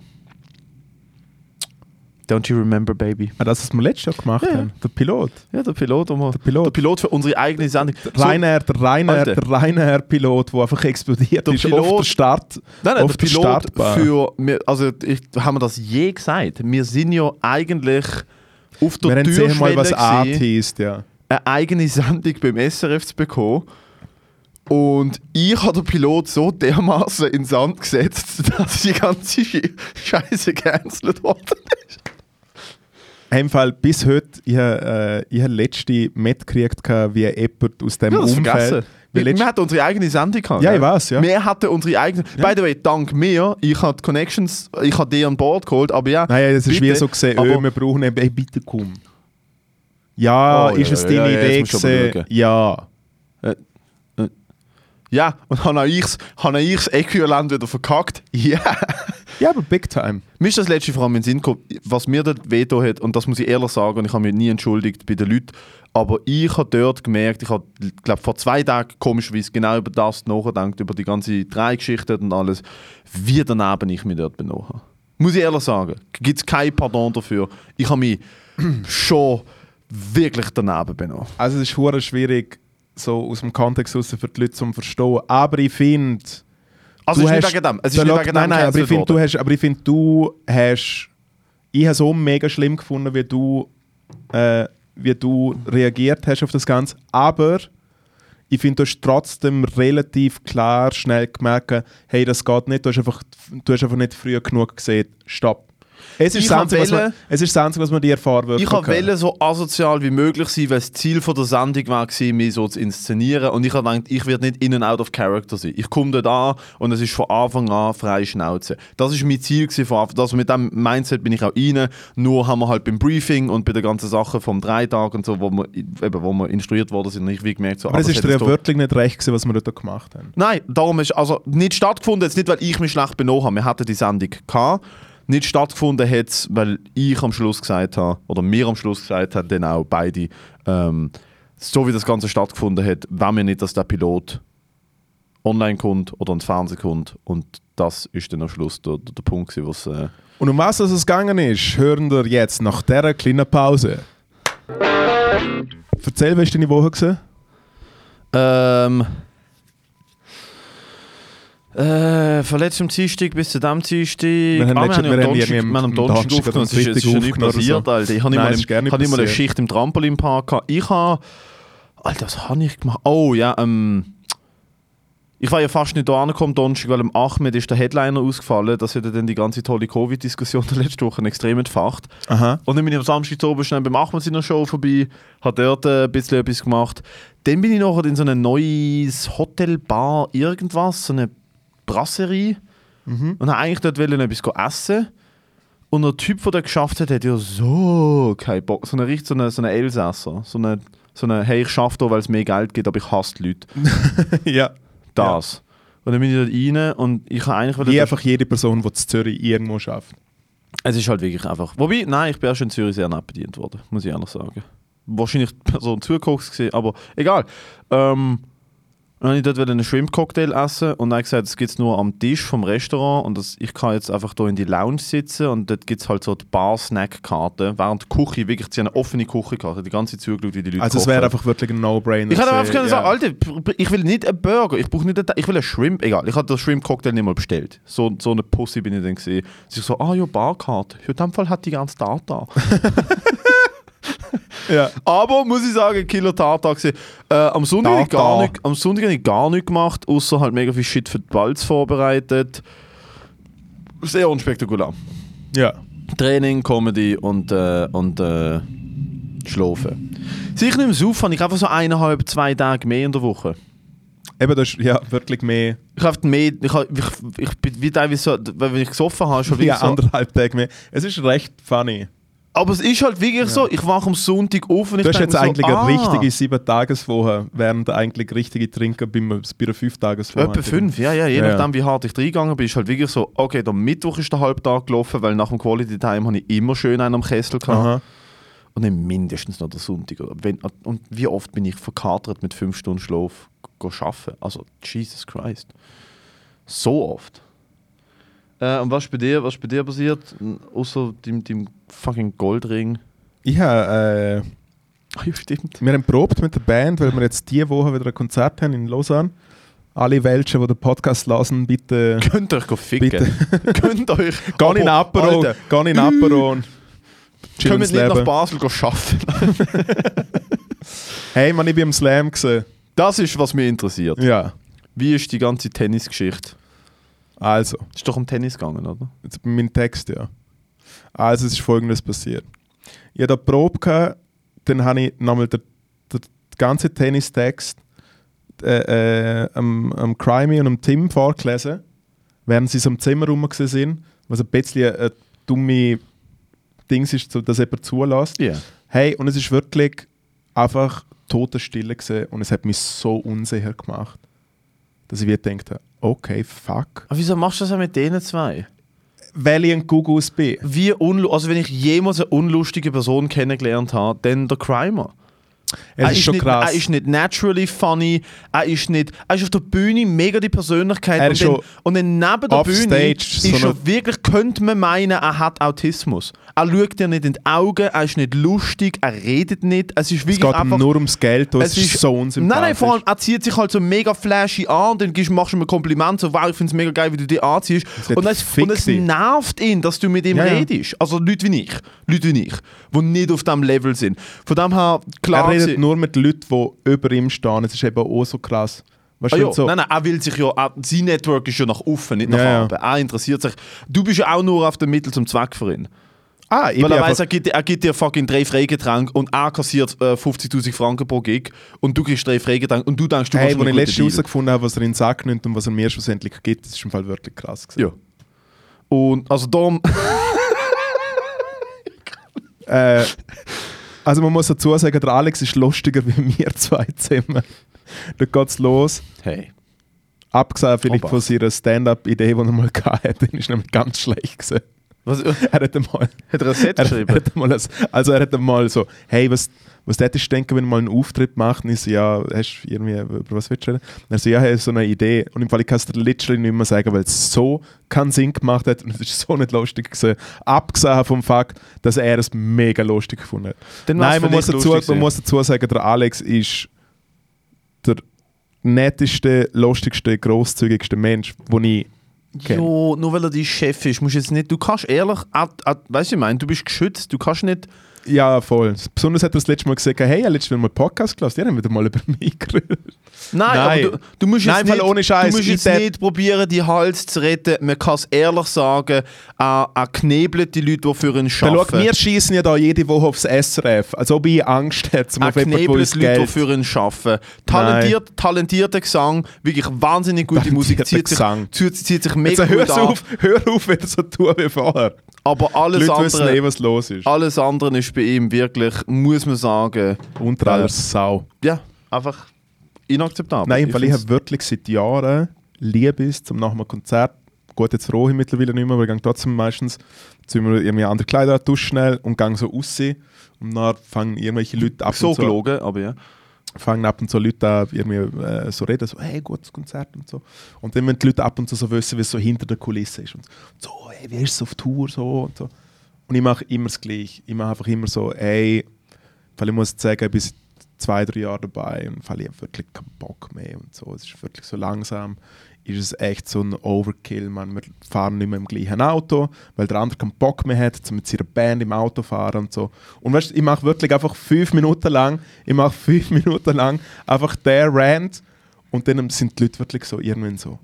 Don't you remember, baby? Ah, das, was wir letztes Jahr gemacht Ja, haben. Der Pilot. Ja, der Pilot, der, der Pilot. der Pilot für unsere eigene Sendung. Der Ryanair, der Alter. der Ryanair-Pilot, der einfach explodiert Der ist Pilot- auf der Start. Nein, nein, auf der der Pilot für. Also, ich, haben wir das je gesagt? Wir sind ja eigentlich auf der Wir haben gesehen mal, Türschwelle was Art gewesen, ja. eine eigene Sendung beim SRF zu bekommen. Und ich habe den Pilot so dermaßen in den Sand gesetzt, dass die ganze Sch- Scheiße gecancelt worden ist. Im Fall bis heute, ich habe äh, hab letzte mitgekriegt, wie jemand aus dem Ja, Umfeld... Wir, wir hatten unsere eigene Sendung gehabt. Ja, ich weiß, ja. Wir hatten unsere eigene. By the way, dank mir, ich habe Connections, ich habe die an Bord geholt, aber ja. Nein, das ist bitte, wie so gesehen, aber- oh, wir brauchen eben, ey, bitte komm. Ja, Oh, ist ja, es ja, deine ja, Idee schauen. Ja. Ja, und habe ich habe das Äquivalent wieder verkackt? Ja. Ja, aber big time. Mir ist das letzte vor allem in den Sinn gekommen, was mir dort veto hat, und das muss ich ehrlich sagen, und ich habe mich nie entschuldigt bei den Leuten, aber ich habe dort gemerkt, ich habe, glaube vor zwei Tagen komischerweise genau über das nachgedacht, über die ganze Drei-Geschichte und alles, wie daneben ich mich dort benommen habe. Muss ich ehrlich sagen. Gibt es kein Pardon dafür. Ich habe mich schon wirklich daneben benommen. Also es ist schwierig, so aus dem Kontext raus für die Leute zu verstehen. Aber ich finde... Also du es ist hast- nicht wegen dem. Es ist nicht wegen nein, dem nein, aber ich finde, du hast, aber ich finde, du hast, ich habe so mega schlimm gefunden, wie du, äh, wie du reagiert hast auf das Ganze. Aber ich finde, du hast trotzdem relativ klar schnell gemerkt, hey, das geht nicht. Du hast einfach, du hast einfach nicht früh genug gesehen. Stopp. Es ist, das Einzige, was man, es ist das Einzige, was man dir vorwirft. Ich wollte so asozial wie möglich sein, weil das Ziel von der Sendung war, mich so zu inszenieren. Und ich habe gedacht, ich werde nicht in and out of character sein. Ich komme dort an und es ist von Anfang an freie Schnauze. Das ist mein Ziel von Anfang Also mit dem Mindset bin ich auch rein. Nur haben wir halt beim Briefing und bei der ganzen Sache vom Dreitag und so, wo wir, eben, wo wir instruiert worden sind, ich wie gemerkt so, Aber ah, es das ist dir wirklich nicht recht gewesen, was wir dort gemacht haben. Nein, darum ist also nicht stattgefunden, jetzt nicht, weil ich mich schlecht benommen habe. Wir hatten die Sendung gehabt. Nicht stattgefunden hat weil ich am Schluss gesagt habe, oder mir am Schluss gesagt haben, dann auch beide, ähm, so wie das Ganze stattgefunden hat, wenn wir nicht, dass der Pilot online kommt oder ins Fernsehen kommt. Und das ist dann am Schluss der, der, der Punkt, gewesen, was äh, Und um was es gegangen ist, hören wir jetzt nach dieser kleinen Pause. Erzähl, was war deine Woche? Gewesen? Ähm. Äh, von letztem Dienstag bis zu diesem Dienstag. Wir haben ah, letzte- wir haben am wir haben am Donnerstag aufgenommen. Das ist, ist richtig ja nicht aufgenommen oder passiert, so. Alter. Ich habe nicht, Nein, mal das ist gar im- nicht habe nicht mal eine. Schicht im Trampolinpark gehabt. Ich habe... Alter, was habe ich gemacht? Oh ja, ähm... Ich war ja fast nicht da angekommen, Donnerstag, weil am Ahmed ist der Headliner ausgefallen. Das hat dann die ganze tolle Covid-Diskussion der letzten Woche extrem entfacht. Aha. Und dann bin ich am Samstag zu oben schnell beim Achmed seiner Show vorbei, habe dort äh, ein bisschen etwas gemacht. Dann bin ich nachher in so ein neues Hotel, Bar, irgendwas, so eine Brasserie. Mhm. und habe eigentlich dort wollen etwas essen. Und der Typ, der das geschafft hat, hat ja so keinen Bock. So eine richtig so eine, so eine Elsässer. So eine, so eine, hey, ich schaffe da, weil es mehr Geld gibt, aber ich hasse die Leute. ja. Das. Und dann bin ich dort rein und ich habe eigentlich... Wie einfach jede Person, die in Zürich irgendwo schafft. Es ist halt wirklich einfach. Wobei, nein, ich bin auch schon in Zürich sehr nett bedient worden, muss ich ehrlich sagen. Wahrscheinlich die Person zugeguckt gesehen, aber egal. Ähm, dann habe ich dort einen Shrimp-Cocktail essen und dann gesagt, das gibt es nur am Tisch vom Restaurant und das, ich kann jetzt einfach hier in die Lounge sitzen und dort gibt es halt so die Bar-Snack-Karte, während die Küche, wirklich, sie eine offene Küche die ganze Zeit zugeschaut, wie die Leute Also es wäre einfach wirklich ein No-Brainer. Ich hätte einfach können ja. sagen, Alter, ich will nicht einen Burger, ich brauche nicht einen, ich will einen Shrimp, egal, ich habe den Shrimp-Cocktail nicht mal bestellt. So, so eine Pussy bin ich dann gesehen. Sie so, ah ja, Barcard. Ja, in dem Fall hat die ganze Tata. Ja. Aber muss ich sagen, Killer Tata. Äh, am, Sonntag habe ich gar Tata. nicht, am Sonntag habe ich gar nichts gemacht, außer halt mega viel Shit für die Balz vorbereitet. Sehr unspektakulär. ja. Training, Comedy und, äh, und äh, Schlafen. Sicher nicht auf, habe ich einfach so eineinhalb, zwei Tage mehr in der Woche. Eben, das ist ja wirklich mehr, Ich habe mehr, ich, hab, ich, ich bin wie teilweise so, wenn ich gesoffen habe, schon ja, wirklich so. anderthalb Tage mehr. Es ist recht funny. Aber es ist halt wirklich so, ich wache am Sonntag auf und ich Du hast jetzt eigentlich so, eine ah, richtige sieben-Tageswoche, während eigentlich richtige Trinker bei, bei einer fünf-Tageswoche. Etwa fünf, ja, ja. Je Ja, ja. nachdem, wie hart ich reingegangen bin, ist halt wirklich so, okay, der Mittwoch ist der Halbtag gelaufen, weil nach dem Quality Time habe ich immer schön einen am Kessel gehabt. Aha. Und dann mindestens noch der Sonntag. Wenn, und wie oft bin ich verkatert mit fünf Stunden Schlaf go arbeiten? Also, Jesus Christ. So oft. Äh, und was ist bei dir, was ist bei dir passiert? Außer dem, dem fucking Goldring. Ich habe, äh, ja, stimmt. wir haben probt mit der Band, weil wir jetzt diese Woche wieder ein Konzert haben in Lausanne. Alle Welchen, die den Podcast lassen, bitte Könnt euch ficken. Könnt euch. geh in Apero, geh in Apero Kommt ins nicht nach. Basel arbeiten. Hey, man, ich bin am Slam gesehen. Das ist, was mich interessiert. Ja, Wie ist die ganze Tennisgeschichte? Also, Ist doch um Tennis gegangen, oder? jetzt mein Text, ja. Also, es ist folgendes passiert. Ich hatte die Probe, gehabt, dann habe ich nochmal den, den, ganzen Tennistext äh, äh, am, am Crimey und am Tim vorgelesen, während sie so im Zimmer rum sind, was ein bisschen ein dumme Dings ist, dass jemand zulässt. Ja. Hey, und es ist wirklich einfach Totenstille gewesen und es hat mich so unsicher gemacht, dass ich wieder gedacht habe, okay, fuck. Aber wieso machst du das auch mit denen zwei? Weil ich ein Gugus bin. Wie unlu also wenn ich jemals eine unlustige Person kennengelernt habe, dann der Crimer. Es er ist schon nicht, krass. Er ist nicht naturally funny, er ist nicht, er ist auf der Bühne mega die Persönlichkeit Er und, ist dann, und dann neben der Bühne ist so eine- wirklich, könnte man meinen, er hat Autismus. Er schaut dir nicht in die Augen, er ist nicht lustig, er redet nicht, es ist es wirklich geht ihm einfach... nur ums Geld und es, ist so Nein, unsympathisch. nein, vor allem, er zieht sich halt so mega flashy an und dann machst du ihm ein Kompliment, so, wow, ich finde es mega geil, wie du dich anziehst. wird Und es, und es nervt ihn, dass du mit ihm ja. redest. Also Leute wie ich, Leute wie ich, die nicht auf diesem Level sind. Von dem her, klar... redet nur mit Leuten, die über ihm stehen. Es ist eben auch so krass. Weißt Ah, ja. so, Nein, nein, er will sich ja, er, sein Network ist ja nach offen, nicht nach Ja, ja. oben. Er interessiert sich. Du bist ja auch nur auf dem Mittel zum Zweck für ihn. ah, ich Weil er weiß, er gibt, dir- er gibt dir fucking drei Freigetränke und er kassiert äh, 50.000 Franken pro Gig und du kriegst drei Freigetränke und du denkst, du hey, ich einen letztens guten Deal. herausgefunden habe, was er in den Sack nimmt und was er mir schlussendlich gibt, das ist im Fall wirklich krass. gewesen. Ja. Und also darum, Äh, also man muss dazu sagen, der Alex ist lustiger wie wir zwei zusammen. Da geht's los. hey. Abgesehen vielleicht Obacht. von seiner Stand-up-Idee, die er mal hatte, die ist nämlich ganz schlecht gewesen. Was, hat Er hat einmal, er ein Set er, er geschrieben? hat einmal ein- also er hat einmal so, hey, was, was hättest du denken, wenn du mal einen Auftritt machst? Und ich so, ja, hast du irgendwie, über was willst du reden? Und er so, ja, hey, so eine Idee. Und im Fall, ich kann es dir literally nicht mehr sagen, weil es so keinen Sinn gemacht hat und es ist so nicht lustig gewesen. Abgesehen vom Fakt, dass er es mega lustig gefunden hat. Nein, man muss, dazu, man muss dazu sagen, der Alex ist der netteste, lustigste, grosszügigste Mensch, den ich kenne. Jo, nur weil er dein Chef ist, musst du jetzt nicht, du kannst ehrlich, ah, ah, weißt du, ich meine, du bist geschützt, du kannst nicht, Ja, voll. Besonders hat er das letzte Mal gesagt, hey, ich habe letztes Mal einen Podcast gelassen, die haben wieder mal über mich geredet. Nein, Nein. aber du, du musst Nein, jetzt Fall nicht, ohne Scheiß, du musst jetzt nicht probieren, die Hals zu retten. Man kann es ehrlich sagen, an, an knebelte Leute, die für ihn Dann schau, arbeiten. wir schießen ja da jede Woche aufs SRF, als ob ich Angst hätte, um auf jemanden, der Leute, die Geld... für ihn arbeiten. Talentiert, talentierter Gesang, wirklich wahnsinnig gute Musik, zieht sich, zieht, zieht sich Jetzt mega hör gut an. auf, hör auf, wieder so tun wie vorher. Aber alles Leute wissen eh, andere, was los ist. alles andere ist bei ihm wirklich, muss man sagen, Unter aller Sau. ja, einfach inakzeptabel. Nein, weil ich find's- habe wirklich seit Jahren Liebe zum nach einem Konzert. Gut, jetzt rohe ich mittlerweile nicht mehr, aber ich gehe trotzdem meistens ziehen wir irgendwie andere Kleider an, schnell und gehe so aussehen. Und dann fangen irgendwelche Leute ab so und gelogen, aber ja. Fangen ab und zu Leute an, irgendwie äh, so reden, so, hey, gutes Konzert und so. Und dann, wenn die Leute ab und zu so wissen, wie es so hinter der Kulisse ist und so, hey, wie ist es auf Tour, so und so. Und ich mache immer das Gleiche. Ich mache einfach immer so, hey, weil ich muss sagen, ich bin zwei, drei Jahren dabei und weil ich wirklich keinen Bock mehr und so. Es ist wirklich so langsam, ist es echt so ein Overkill, man. Wir fahren nicht mehr im gleichen Auto, weil der andere keinen Bock mehr hat, um mit seiner Band im Auto fahren und so. Und weißt du, ich mache wirklich einfach fünf Minuten lang, ich mache fünf Minuten lang einfach der Rant und dann sind die Leute wirklich so irgendwann so,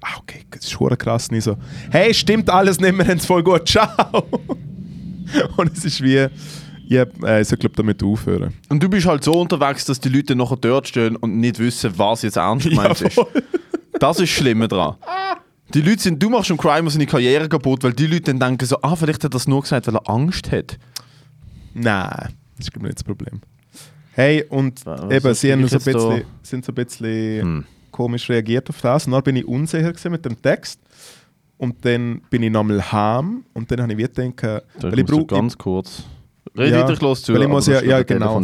ah okay, das ist schon krass, nicht so, hey, stimmt alles nicht, wir haben es voll gut, ciao. und es ist wie, hab, äh, ich glaube damit aufhören. Und du bist halt so unterwegs, dass die Leute nachher dort stehen und nicht wissen, was jetzt ernst gemeint ist. Das ist Schlimme dran. Die Leute sind, du machst dem Crime seine Karriere kaputt, weil die Leute dann denken so, ah, vielleicht hat er das nur gesagt, weil er Angst hat. Nein, das ist glaube ich nicht das Problem. Hey, und Was eben, sie haben so ein da? bisschen, sind so ein bisschen Hm. komisch reagiert auf das. Und dann bin ich unsicher gewesen mit dem Text. Und dann bin ich nochmal heim und dann habe ich wieder gedacht, weil ich brauche, ganz kurz. Red Ja, weiter, ich los zu. weil ich muss ja- ja, genau.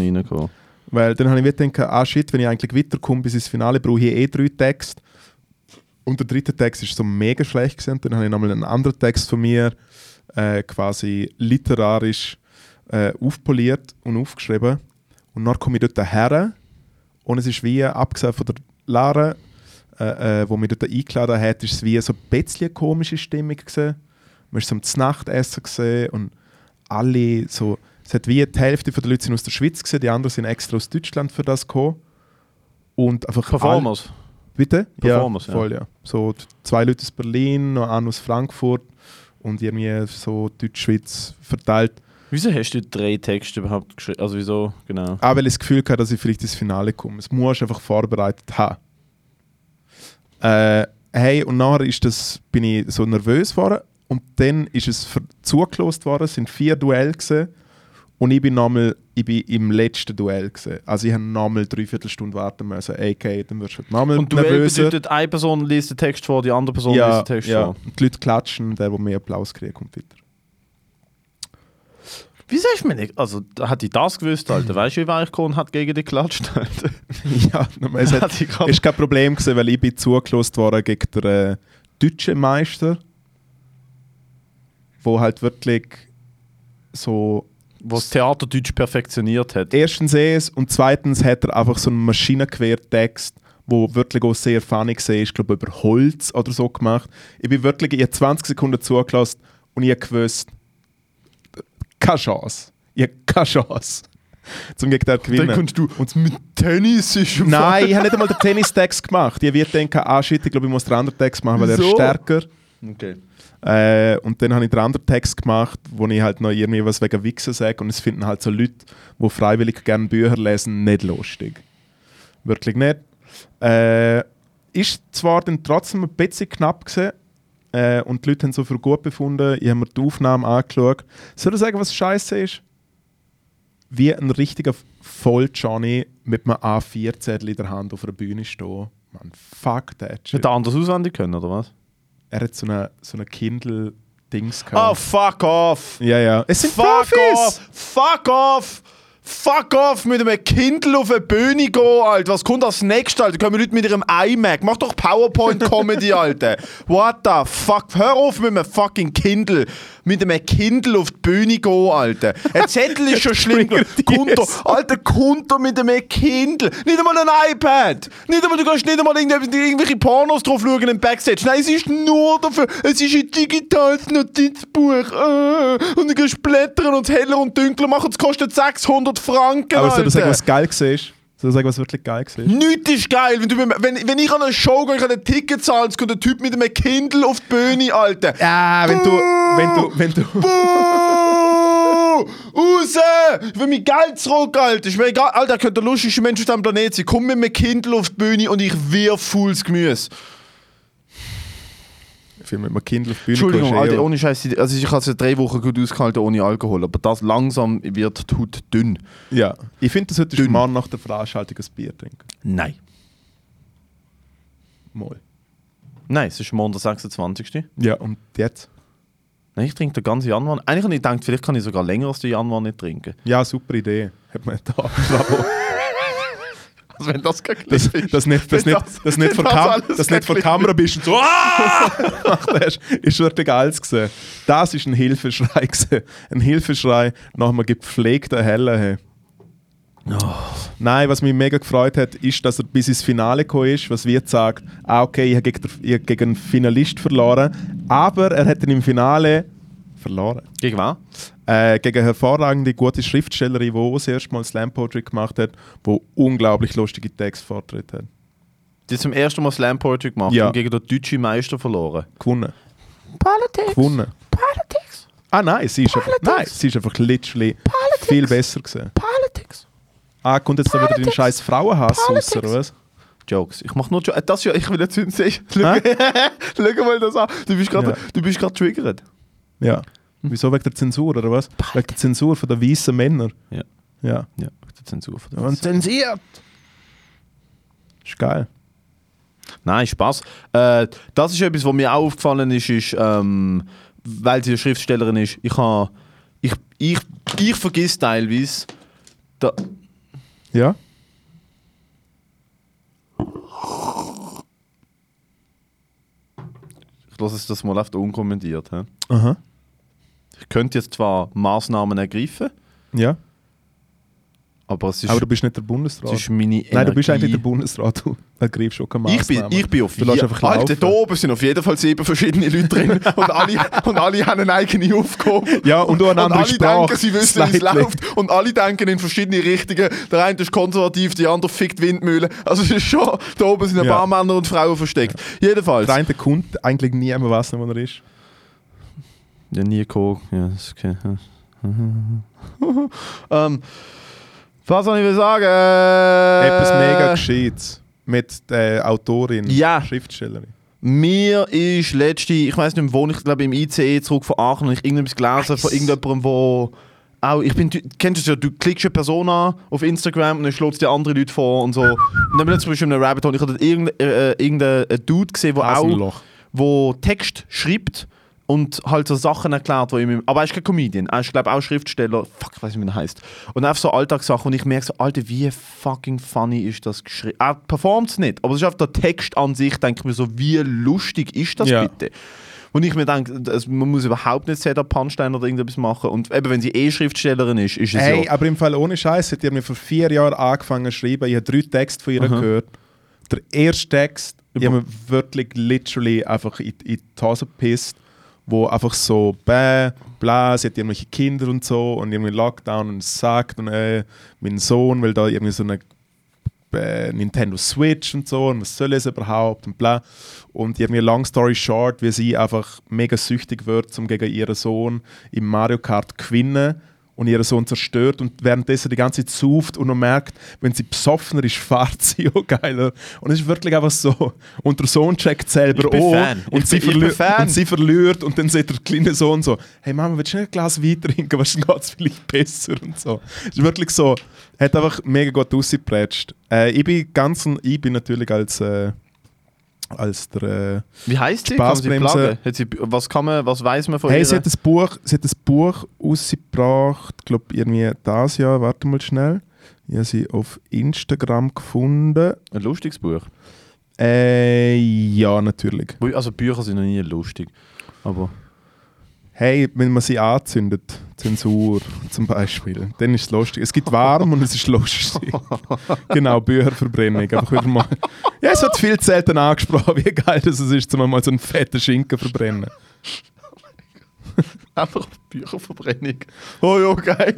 Weil dann habe ich wieder gedacht, ah shit, wenn ich eigentlich weiterkomme bis ins Finale, brauche ich eh drei Texte. Und der dritte Text ist so mega schlecht gewesen. Dann habe ich nochmal einen anderen Text von mir äh, quasi literarisch äh, aufpoliert und aufgeschrieben. Und dann komme ich dort her und es ist wie, abgesehen von der Lara, äh, äh, wo mich dort eingeladen hat, ist es wie so ein bisschen eine komische Stimmung gewesen. Man ist so am Znachtessen gesehen und alle so, es hat wie die Hälfte der Leute sind aus der Schweiz gesehen, die anderen sind extra aus Deutschland für das gekommen. Und einfach Performers. All, bitte? Performers, ja, voll, ja. So t- zwei Leute aus Berlin, noch einer aus Frankfurt und irgendwie so Deutschschweiz verteilt. Wieso hast du drei Texte überhaupt geschrieben? Also wieso, genau. Auch weil ich das Gefühl hatte, dass ich vielleicht ins Finale komme. Es muss einfach vorbereitet haben. Äh, hey, und nachher ist das, bin ich so nervös geworden und dann ist es zugelost worden, es sind vier Duelle gewesen, und ich bin nochmal, ich bin im letzten Duell gewesen. Also ich habe nochmal dreiviertel Stunde warten müssen, a.k.a. dann wirst du nochmal Und Duell nervöser. bedeutet, eine Person liest den Text vor, die andere Person liest ja, den Text ja. vor. Und die Leute klatschen, der, der mehr Applaus kriegt, kommt weiter. Wieso hast du mir nicht... Also, hat ich das gewusst, Alter. Weißt du, wie weit ich gekommen hat gegen die geklatscht, Alter? ja, es hat, ist kein Problem gewesen, weil ich bin zugelost worden gegen den äh, deutschen Meister, wo halt wirklich so Wo das Theaterdeutsch perfektioniert hat. erstens es und zweitens hat er einfach so einen Maschinenquertext, wo wirklich auch sehr funny war, ich glaube über Holz oder so gemacht. Ich bin wirklich, ich habe 20 Sekunden zugelassen und ich habe gewusst, keine Chance. Ich habe keine Chance. Zum gegen den Dann gewinnen. kommst du... Und mit Tennis ist im Nein, ich habe nicht einmal den Tennistext gemacht. Ich würde denken, ah shit, ich glaube, ich muss den anderen Text machen, weil er ist Wieso? stärker. Okay. Äh, und dann habe ich den anderen Text gemacht, wo ich halt noch irgendwie was wegen Wichsen sage. Und es finden halt so Leute, die freiwillig gerne Bücher lesen, nicht lustig. Wirklich nicht. Äh, ist zwar dann trotzdem ein bisschen knapp gewesen, äh, und die Leute haben so für gut befunden. Ich habe mir die Aufnahmen angeschaut. Soll ich sagen, was scheiße ist? Wie ein richtiger Voll-Johnny mit einem A4-Zettel in der Hand auf einer Bühne stehen. Man, fuck that shit. Hätte er anders auswendig können, oder was? Er hat so eine, so eine Kindle-Dings Oh, gehabt. fuck off! ja, ja. Es sind Fuck Profis! off! Fuck off! Fuck off mit einem Kindle auf eine Bühne gehen, Alter. Was kommt als nächstes, Alter? Kommen Leute mit ihrem iMac. Mach doch PowerPoint-Comedy, Alter. What the fuck? Hör auf mit einem fucking Kindle. Mit einem Kindle auf die Bühne gehen, Alter. Ein Zettel ist schon schlimm. Kunter, Alter, Kunter mit einem Kindle. Nicht einmal ein iPad. Nicht einmal, du kannst nicht einmal irgendwelche, Pornos drauf schauen im Backstage. Nein, es ist nur dafür, es ist ein digitales Notizbuch. Äh, und du kannst blättern und heller und dunkler machen. Es kostet 600 Franken, Aber soll Alter. ich sagen, was geil war? Soll ich sagen, was wirklich geil war? Nichts ist geil. Wenn, du, wenn, wenn ich an eine Show gehe, ich habe ein Ticket zahlen, es kommt ein Typ mit einem Kindle auf die Bühne, Alter. Ja, wenn du, wenn du, wenn du, Buh! Raus! Ich will mein Geld zurück, Alter. Ist mir egal. Alter, könnte der lustigste Mensch auf diesem Planeten sein. Komm mit einem Kindle auf die Bühne und ich wirf Fools Gemüse. Viel mit einem Kindle auf die Bühne Entschuldigung, Alter, ohne Scheiß. Also ich habe es ja drei Wochen gut ausgehalten ohne Alkohol, aber das langsam wird die Haut dünn. Ja, ich finde, das solltest du Dünn. morgen nach der Veranstaltung ein Bier trinken. Nein. Mal. Nein, es ist morgen der 26. Ja, und jetzt? Nein, ich trinke den ganzen Januar. Eigentlich habe ich gedacht, vielleicht kann ich sogar länger als den Januar nicht trinken. Ja, super Idee. Hat man da. Bravo. Also wenn das kein Das, ist. das nicht, das nicht, das nicht vor, wenn Kam alles das nicht vor kein Kamera bist und so hast, ist wirklich geil gewesen. Das ist ein Hilfeschrei gewesen. Ein Hilfeschrei nach einem gepflegten Hellen. Hey. Nein, was mich mega gefreut hat, ist, dass er bis ins Finale gekommen ist, was wir sagt, ah okay, ich habe gegen, ich habe gegen einen Finalist verloren, aber er hat dann im Finale verloren. Gegen wen? Äh, gegen eine hervorragende, gute Schriftstellerin, die auch das erste Mal Slam Poetry gemacht hat, die unglaublich lustige Texte vortritt hat. Die hat zum ersten Mal Slam Poetry gemacht Ja. und gegen den deutschen Meister verloren. Gewonnen. Politics. Gewonnen. Politics. Ah nein, sie ist, einfach, Politics. nein, sie ist einfach literally Politics. viel besser gewesen. Politics. Ah, kommt jetzt da wieder dein Politics. scheiß Frauenhass raus, Politics. oder was? Jokes. Ich mach nur Jokes. Das ja, ich will jetzt nicht sehen. Schau mal das an. Du bist gerade Ja. du bist gerade triggert. Ja. Wieso wegen der Zensur, oder was? Wegen der Zensur von den weißen Männern. Ja. Ja. Ja, die Zensur von der Und zensiert! Ist geil. Nein, Spaß. Äh, das ist etwas, was mir auch aufgefallen ist, ist ähm, weil sie eine Schriftstellerin ist. Ich habe, ich, ich, ich vergiss teilweise, da, Ja? ich lasse es das mal einfach unkommentiert. hä? Aha. Ich könnte jetzt zwar Maßnahmen ergreifen, Ja. aber es ist, Aber du bist nicht der es Bundesrat. Nein, du bist eigentlich der Bundesrat. Du ergreifst schon keine ich bin, ich bin auf vier. einfach Alter, da oben sind auf jeden Fall sieben verschiedene Leute drin und alle, und alle haben eine eigene Aufgabe. Ja, und du eine Und andere alle Sprache. denken, sie wissen, wie es läuft. Und alle denken in verschiedene Richtungen. Der eine ist konservativ, der andere fickt Windmühlen. Also es ist schon, da oben sind ein Ja. paar Männer und Frauen versteckt. Jedenfalls. Der eine kommt eigentlich nie mehr was, wo er ist. Ja, nie gekommen. Ja, ist okay. ähm, was soll ich will sagen? Äh, Etwas mega Gescheites mit der Autorin, Ja. Schriftstellerin. Mir ist letzte, ich weiß nicht, mehr, wo ich glaube im ICE zurück von Aachen und ich irgendetwas gelesen von irgendjemandem, wo auch, ich bin, du kennst es ja, du klickst eine Person an auf Instagram und dann schlägt dir andere Leute vor und so. Und dann bin ich zum Beispiel in einem Rabbit Hole, ich habe irgendeinen äh, irgendeinen Dude gesehen, der auch wo Text schreibt und halt so Sachen erklärt, wo ihm, aber er ist kein Comedian, er ist glaube auch Schriftsteller, fuck, ich weiß nicht, wie er heißt. Und einfach so Alltagssachen und ich merke so, Alter, wie fucking funny ist das geschrieben. Er performt es nicht, aber es ist einfach der Text an sich, denke ich mir so, wie lustig ist das Ja. bitte? Und ich mir denke, man muss überhaupt nicht Setup Punchline oder irgendetwas machen. Und eben, wenn sie eh Schriftstellerin ist, ist es Hey, ja. aber im Fall ohne Scheiß hat ihr mir vor vier Jahren angefangen zu schreiben. Ich habe drei Texte von ihr Aha. gehört. Der erste Text, ich Über- habe mir wirklich literally einfach in, in die Hose gepisst, wo einfach so bäh, bla, sie hat irgendwelche Kinder und so und irgendwie Lockdown und sagt und äh, mein Sohn will da irgendwie so eine äh, Nintendo Switch und so und was soll es überhaupt und bla. Und irgendwie long story short, wie sie einfach mega süchtig wird, um gegen ihren Sohn im Mario Kart gewinnen und ihren Sohn zerstört und währenddessen die ganze Zeit sauft und noch merkt, wenn sie besoffener ist, fährt sie auch geiler. Und es ist wirklich einfach so. Und der Sohn checkt selber Fan. und, sie und sie verliert und dann sieht der kleine Sohn so, hey Mama, willst du nicht ein Glas Wein trinken, was geht es vielleicht besser und so. Es ist wirklich so, hat einfach mega gut ausgeprätscht. Äh, ich bin ganz, ich bin natürlich als, äh, als der... Äh, Wie heißt sie? Kann sie plagen? Hat sie, was, kann man, was weiß man von hey, ihr? sie hat ein Buch, sie hat ein Buch rausgebracht, ich glaube irgendwie das Jahr, warte mal schnell. Ich habe sie auf Instagram gefunden. Ein lustiges Buch. Äh, ja, natürlich. Also Bücher sind noch nie lustig. Aber Hey, wenn man sie anzündet, Zensur zum Beispiel, dann ist es lustig. Es gibt warm und es ist lustig. genau, Bücherverbrennung. Einfach wieder mal. Ja, es wird viel zu selten angesprochen, wie geil das ist, um mal so einen fetten Schinken zu verbrennen. Einfach Bücherverbrennung. Oh ja, geil.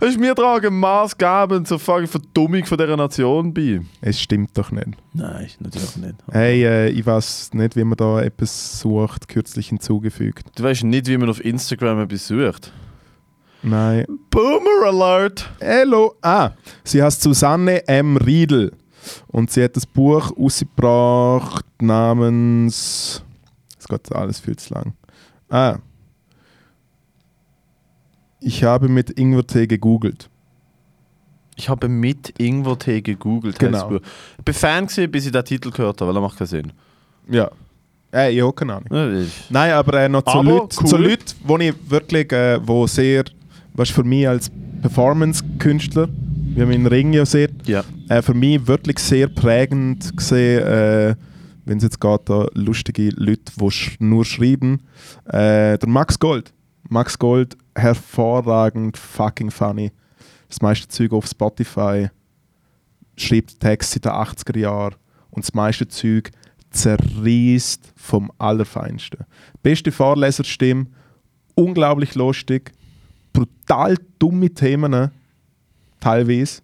Das ist mir tragen maßgebend zur fucking Verdummung von dieser Nation bei. Es stimmt doch nicht. Nein, natürlich nicht. Hey, äh, ich weiß nicht, wie man da etwas sucht, kürzlich hinzugefügt. Du weißt nicht, wie man auf Instagram etwas sucht. Nein. Boomer Alert! Hallo. Ah, sie heißt Susanne M. Riedel. Und sie hat das Buch ausgebracht namens. Es geht alles viel zu lang. Ah. Ich habe mit Ingwertee gegoogelt. Ich habe mit Ingwertee gegoogelt. Genau. Buch. Ich bin Fan gewesen, bis ich den Titel gehört habe, weil er macht keinen Sinn. Ja. Äh, ich habe keine Ahnung. Ja, Nein, aber äh, noch zu Aber Leuten, cool. zu Leuten, wo ich wirklich, äh, wo sehr, was für mich als Performance-Künstler, wie man in Ring ja sieht, Ja. äh, für mich wirklich sehr prägend gesehen, äh, wenn es jetzt geht, da lustige Leute, die sch nur schreiben. Äh, der Max Gold. Max Gold, hervorragend, fucking funny. Das meiste Zeug auf Spotify. Schreibt Texte in den 80er Jahren. Und das meiste Zeug zerreißt vom Allerfeinsten. Beste Vorleserstimme, unglaublich lustig, brutal dumme Themen, teilweise.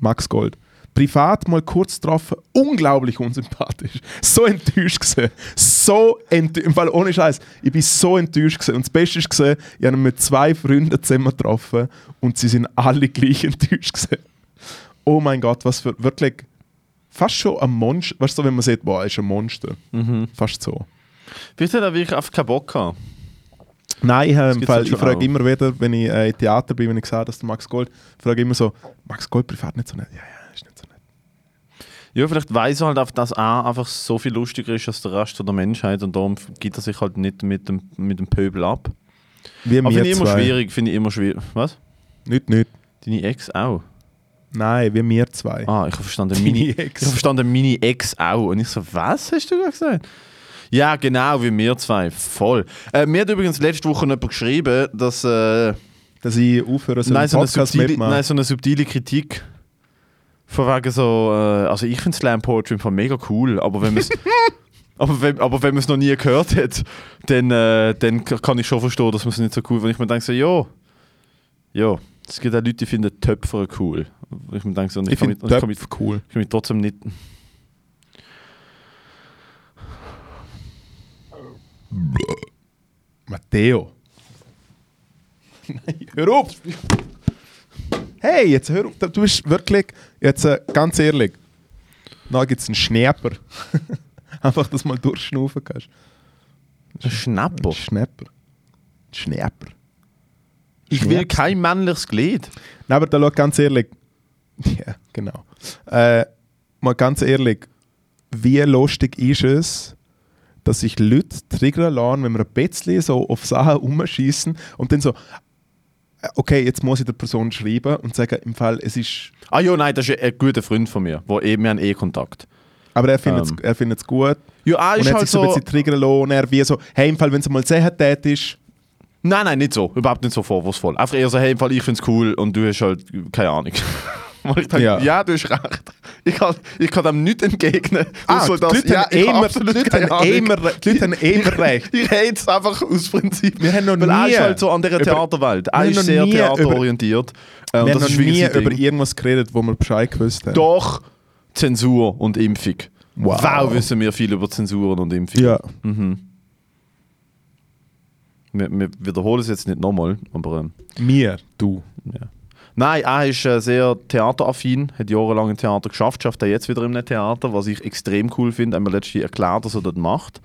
Max Gold. Privat mal kurz getroffen, unglaublich unsympathisch. So enttäuscht gesehen. So enttäuscht. Im Fall ohne Scheiß. Ich bin so enttäuscht gesehen. Und das Beste ist gesehen, ich habe mit zwei Freunden zusammen getroffen und sie sind alle gleich enttäuscht gesehen. Oh mein Gott, was für wirklich fast schon ein Monster. Weißt du, wenn man sieht, boah, er ist ein Monster. Mhm. Fast so. Vielleicht hat er wirklich einfach keinen Bock gehabt. Nein, ich, im gibt's Fall, halt ich frage auch. immer wieder, wenn ich äh, im Theater bin, wenn ich sage, dass der Max Gold, frage ich immer so, Max Gold privat nicht so nett? Ja, ja, ist nicht so nett. Ja, vielleicht weiß er halt einfach, dass er einfach so viel lustiger ist als der Rest der Menschheit und darum gibt er sich halt nicht mit dem, mit dem Pöbel ab. Wie Aber finde ich immer zwei. schwierig, finde ich immer schwierig. Was? Nicht, nicht. Deine Ex auch? Nein, wie wir zwei. Ah, ich habe verstanden, Deine meine, Ex. ich habe verstanden, meine Ex auch. Und ich so, was hast du gesagt? Ja, genau, wie wir zwei. Voll. Äh, mir hat übrigens letzte Woche jemand geschrieben, dass... Äh, Dass ich aufhören soll, nein, so eine Podcast subtile, mitmachen. nein, so eine subtile Kritik. Von wegen so, äh, also ich finde Slam Poetry Fall mega cool, aber wenn man es aber wenn, aber wenn man es noch nie gehört hat, dann, äh, dann kann ich schon verstehen, dass man es nicht so cool Wenn ich mir denke so, ja, ja, es gibt auch Leute, die finden Töpfer cool. Ich mir denke so, ich finde ich kann mich, Töpf cool. ich kann mich trotzdem nicht... Matteo. Nein, hör auf! Hey, jetzt hör auf. Du bist wirklich, jetzt äh, ganz ehrlich, da gibt es einen Schnäpper. Einfach, dass du mal durchschnaufen kannst. Ein Schnapper. Ein Schnäpper. Ein Schnäpper. Ich will kein männliches Glied. Nein, aber da schau ganz ehrlich. Ja, genau. Äh, mal ganz ehrlich, wie lustig ist es, dass sich Leute triggern lassen, wenn wir ein bisschen so auf Sachen umschießen und dann so, äh, okay, jetzt muss ich der Person schreiben und sagen, im Fall, es ist. Ah ja, nein, das ist ein guter Freund von mir, wo eben wir haben eh Kontakt. Aber er findet es Ähm. er findet's gut. Ja, er Und ist er hat halt sich so ein bisschen triggern lassen und er wie so, hey, im Fall, wenn es mal sehen tät ist, Nein, nein, nicht so. Überhaupt nicht so vorwurfsvoll. Einfach eher so, hey, im Fall, ich find's cool und du hast halt keine Ahnung. Weil ich denke, Ja. ja. du hast recht. Ich kann, ich kann dem nicht entgegnen. Ah, ausser die Leute haben ich habe immer- absolut die Leute keine haben immer- die Leute haben immer recht. Ich, ich rede es einfach aus Prinzip. Wir haben noch Weil er nie ist halt so an dieser Theaterwelt. wir Er ist noch sehr theaterorientiert. Äh, und wir haben noch wirklich nie über irgendwas geredet, wo wir Bescheid gewusst haben. Doch Zensur und Impfung. Wow. Wow, wissen wir viel über Zensuren und Impfung. Ja. Mhm. Wir, wir wiederholen es jetzt nicht nochmal, aber ähm, Mir, du. ja. Nein, er ist äh, sehr theateraffin, hat jahrelang im Theater geschafft, schafft er jetzt wieder einem Theater, was ich extrem cool finde. Hat mir letztens erklärt, dass er das macht.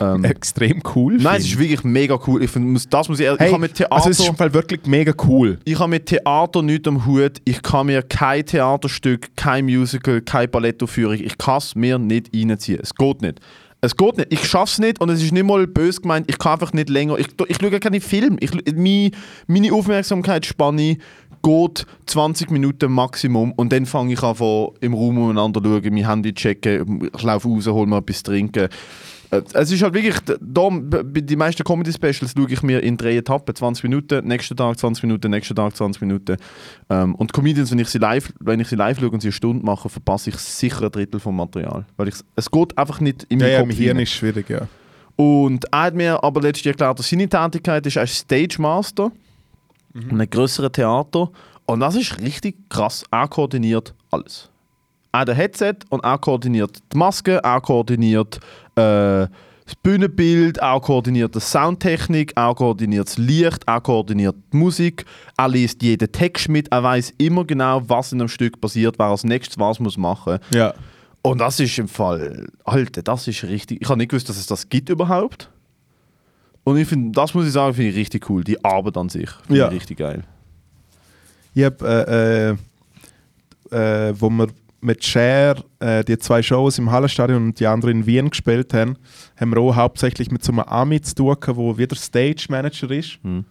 Ähm, Extrem cool. nein, es finde. ist wirklich mega cool. Ich find, das muss ich, ehrlich- Hey, ich mit Theater, also es ist im Fall wirklich mega cool. ich habe mit Theater nichts am Hut. Ich kann mir kein Theaterstück, kein Musical, keine Ballettaufführung, ich kann es mir nicht reinziehen. Es geht nicht. Es geht nicht. Ich schaffe es nicht und es ist nicht mal böse gemeint. Ich kann einfach nicht länger. Ich, ich schaue keine Film. Ich, meine, meine Aufmerksamkeitsspanne geht 20 Minuten Maximum und dann fange ich an, von im Raum umeinander zu schauen, mein Handy checken, ich laufe raus, hole mir etwas zu trinken. Äh, Es ist halt wirklich, da, die meisten Comedy-Specials schaue ich mir in drei Etappen, 20 Minuten, nächsten Tag 20 Minuten, nächsten Tag 20 Minuten. Ähm, und Comedians, wenn ich sie live, wenn ich sie live schaue und sie eine Stunde mache, verpasse ich sicher ein Drittel vom Material. Weil ich, es geht einfach nicht in Ja, meinen ja, Kopf im Hirn ist schwierig, ja. Und er hat mir aber letztens erklärt, dass seine Tätigkeit ist als Stage Master in einem größeren Theater. Und das ist richtig krass. Er koordiniert alles. Er hat ein Headset und er koordiniert die Maske, er koordiniert äh, das Bühnenbild, er koordiniert die Soundtechnik, er koordiniert das Licht, er koordiniert die Musik, er liest jeden Text mit, er weiß immer genau, was in einem Stück passiert, wer als nächstes was muss machen muss. Ja. Und das ist im Fall, Alter, das ist richtig. Ich habe nicht gewusst, dass es das gibt überhaupt. Und ich finde, das muss ich sagen, finde ich richtig cool. Die Arbeit an sich finde Ja. ich richtig geil. Ich hab, äh, äh, äh, wo wir mit Cher äh, die zwei Shows im Hallenstadion und die andere in Wien gespielt haben, haben wir auch hauptsächlich mit so einem Ami zu tun, der wieder Stage Manager ist. Hm.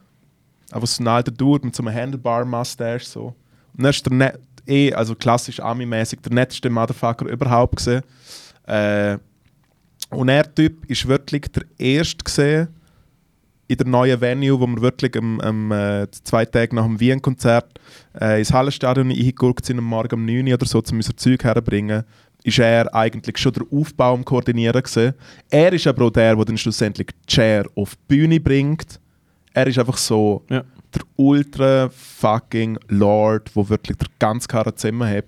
Aber so ein alter Dude mit so einem Handlebar-Mustache. So. Und er ist der net, eh, also klassisch Ami-mäßig, der netteste Motherfucker überhaupt gesehen. Äh, und er Typ ist wirklich der erste gesehen in der neuen Venue, wo wir wirklich am, am äh, zwei Tage nach dem Wien-Konzert äh, ins Hallenstadion eingeguckt sind, am Morgen um 9 Uhr oder so, um unser Zeug herzubringen, ist er eigentlich schon der Aufbau am Koordinieren gewesen. Er ist aber auch der, der dann schlussendlich die Chair auf die Bühne bringt. Er ist einfach so Ja. der ultra fucking Lord, wo wirklich der ganze Karren zusammenhält.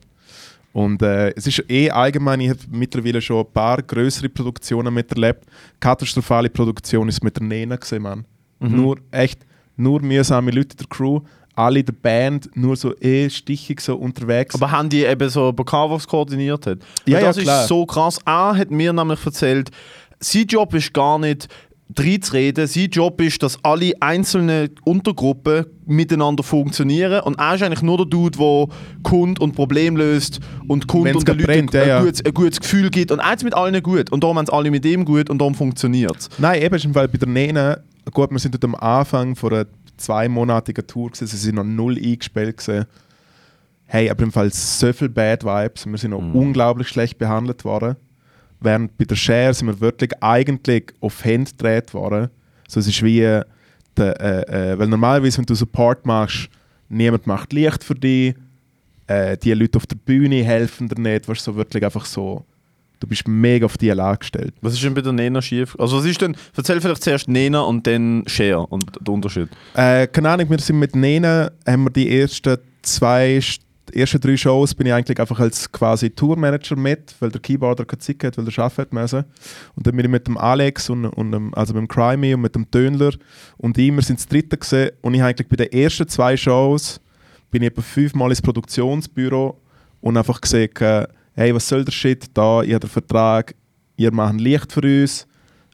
Und äh, es ist eh allgemein, ich habe mittlerweile schon ein paar größere Produktionen miterlebt. Katastrophale Produktion ist mit der Nena gesehen, Mann. Mhm. Nur echt, nur mühsame Leute der Crew, alle der Band, nur so eh stichig so unterwegs. Aber haben die eben so bekannt, was koordiniert hat? Ja, Weil ja, das klar. ist so krass. Er hat mir nämlich erzählt, sein Job ist gar nicht reden. Sein Job ist, dass alle einzelnen Untergruppen miteinander funktionieren und er ist eigentlich nur der Dude, der Kund und Problem löst und Kund Wenn's und den Leuten brennt, ein, ja. Gutes, ein gutes Gefühl gibt und er hat mit allen gut und darum haben es alle mit ihm gut und darum funktioniert es. Nein, eben ist im Fall bei der Nena, gut, wir sind dort am Anfang von einer zweimonatigen Tour gewesen, sie sind noch null eingespielt gewesen. Hey, aber im Fall so viele Bad Vibes, wir sind noch Mhm. unglaublich schlecht behandelt worden. Während bei der Share sind wir wirklich eigentlich auf Hände gedreht worden. So, es ist wie, der, äh, äh, weil normalerweise, wenn du Support machst, niemand macht Licht für dich, äh, die Leute auf der Bühne helfen dir nicht, du, so wirklich einfach so, du bist mega auf die Lage gestellt. Was ist denn bei der Nena schief? Also was ist denn, erzähl vielleicht zuerst Nena und dann Share und der Unterschied. Äh, keine Ahnung, wir sind mit Nena, haben wir die ersten zwei, die ersten drei Shows bin ich eigentlich einfach als quasi Tourmanager mit, weil der Keyboarder keine Zeit hat, weil der arbeiten müssen. Und dann bin ich mit dem Alex und, und dem, also mit dem Crimey und mit dem Tönler und ich, wir sind das dritte gesehen und ich eigentlich bei den ersten zwei Shows bin ich etwa fünfmal ins Produktionsbüro und einfach gesagt, äh, hey, was soll der Shit da, ich habe den Vertrag, ihr macht Licht für uns,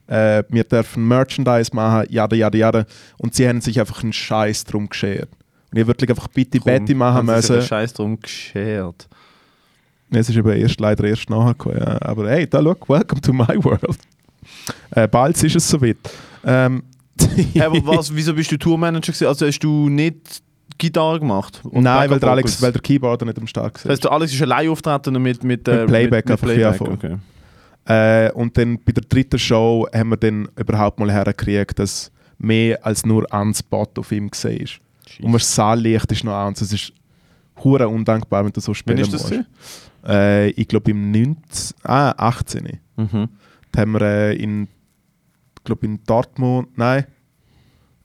äh, wir dürfen Merchandise machen, jada, jada, jada. Und sie haben sich einfach einen Scheiß drum geschert. Und ich wirklich einfach bitte Betty machen Haben sie sich müssen. einen Scheiß drum geschert. Es ist eben erst, leider erst nachher gekommen, ja. Aber hey, da look, welcome to my world. Äh, bald ist es soweit. Ähm, Hey, aber was, wieso bist du Tourmanager gewesen? Also hast du nicht Gitarre gemacht? Und Nein, weil der, Alex, weil der Keyboarder nicht am Start Das war. heißt, der Alex ist allein auftreten und mit, mit, äh, Mit Playback mit, mit Playback. okay. Äh, und dann bei der dritten Show haben wir dann überhaupt mal hergekriegt, dass mehr als nur ein Spot auf ihm gesehen ist. Und das Saallicht ist noch an. Es ist hure undankbar, wenn du so Wann spielen ist das? musst. Äh, ich glaube im 19, ah, 18. Mhm. Da haben wir äh, in, glaub in Dortmund, nein,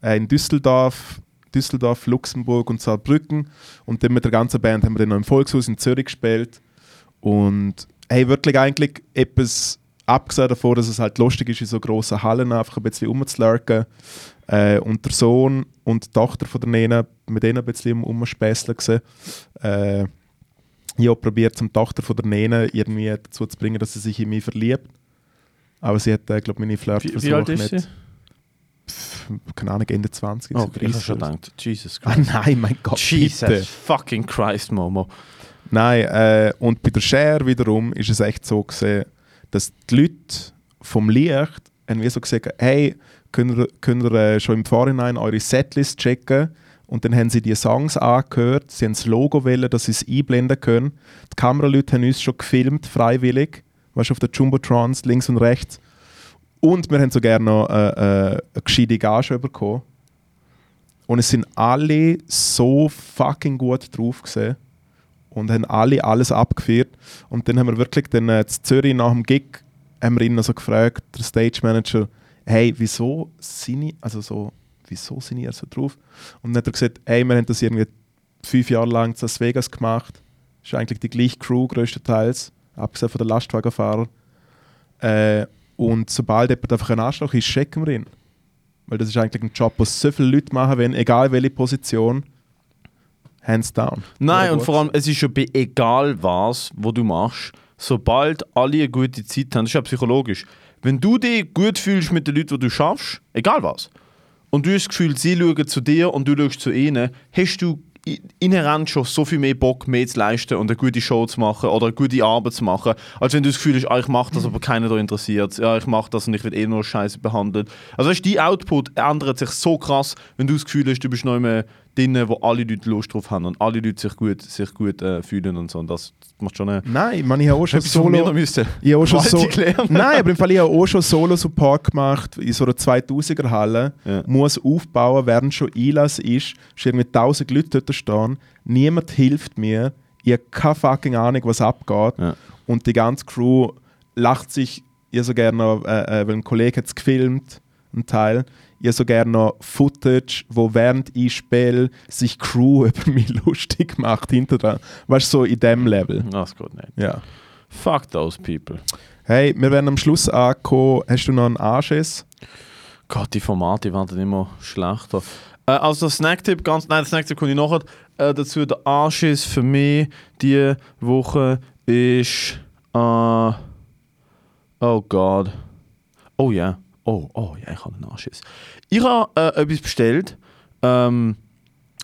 äh, in Düsseldorf, Düsseldorf, Luxemburg und Saarbrücken. Und dann mit der ganzen Band haben wir dann noch im Volkshaus in Zürich gespielt. Und hey, wirklich eigentlich etwas, abgesehen davon, dass es halt lustig ist, in so grossen Hallen einfach ein bisschen rumzulurken. Äh, und der Sohn und die Tochter von der Nena, mit denen ein bisschen umspässeln gewesen. Äh, ich habe probiert, zum Tochter von der Nena irgendwie dazu zu bringen, dass sie sich in mich verliebt. Aber sie hat, äh, glaube ich, meine Flirt Wie, wie alt ist sie? Keine Ahnung, Ende 20. Oh, ich habe 30 schon gedacht. Jesus Ah Christ. nein, mein Gott, Jesus bitte. fucking Christ, Momo. Nein, äh, und bei der Share wiederum ist es echt so gesehen, dass die Leute vom Licht haben wie so gesagt, hey, könnt ihr, könnt ihr äh, schon im Vorhinein eure Setlist checken? Und dann haben sie die Songs angehört, sie haben das Logo wählen, dass sie es einblenden können. Die Kameraleute haben uns schon gefilmt, freiwillig, weißt du, auf der Jumbotrons, links und rechts. Und wir haben so gerne noch äh, äh, eine gescheite Gage bekommen. Und es sind alle so fucking gut drauf gesehen und haben alle alles abgeführt. Und dann haben wir wirklich dann, äh, in Zürich nach dem Gig haben wir ihn also gefragt, der Stage Manager, hey, wieso sind ich, also so, wieso sind ihr so drauf? Und dann hat er gesagt, hey, wir haben das irgendwie fünf Jahre lang in Las Vegas gemacht. Ist eigentlich die gleiche Crew größtenteils, abgesehen von den Lastwagenfahrern. Äh, und sobald jemand einfach ein Arschloch ist, checken wir ihn. Weil das ist eigentlich ein Job, den so viele Leute machen wollen, egal welche Position. Hands down. Nein, und vor allem, es ist ja bei egal was, wo du machst, sobald alle eine gute Zeit haben, das ist ja psychologisch. Wenn du dich gut fühlst mit den Leuten, die du schaffst, egal was, und du hast das Gefühl, sie schauen zu dir und du schaust zu ihnen, hast du inhärent schon so viel mehr Bock, mehr zu leisten und eine gute Show zu machen oder eine gute Arbeit zu machen, als wenn du das Gefühl hast, ah, ich mache das, aber keiner da interessiert. Ja, ich mache das und ich werde eh nur scheiße behandelt. Also weißt, die Output ändert sich so krass, wenn du das Gefühl hast, du bist noch immer drin, wo alle Leute Lust drauf haben und alle Leute sich gut, sich gut äh, fühlen und so. Und das macht schon eine... Nein, man, ich habe auch schon Solo... müssen. Ich habe auch schon so. Nein, aber im Fall ich habe auch schon Solo-Support gemacht in so einer 2000er Halle. Ja. Muss aufbauen, während schon Einlass ist. Es irgendwie 1000 Leute dort stehen. Niemand hilft mir. Ich habe keine fucking Ahnung, was abgeht. Ja. Und die ganze Crew lacht sich. Ich so gerne äh, äh, weil ein Kollege hat es gefilmt, ein Teil. Ich so gerne noch Footage, wo während ich spiele, sich Crew über mich lustig macht hinter dran. Weißt du, so in dem Level. Das geht nicht. Ja. Fuck those people. Hey, wir werden am Schluss angekommen. Hast du noch einen Anschiss? Gott, die Formate werden immer schlechter. Äh, also der Snacktipp, ganz, nein, der Snacktipp kommt ich nachher äh, dazu. Der Anschiss für mich diese Woche ist, äh, oh Gott, oh ja, oh, oh ja, ich habe einen Anschiss. Ich habe äh, etwas bestellt, ähm,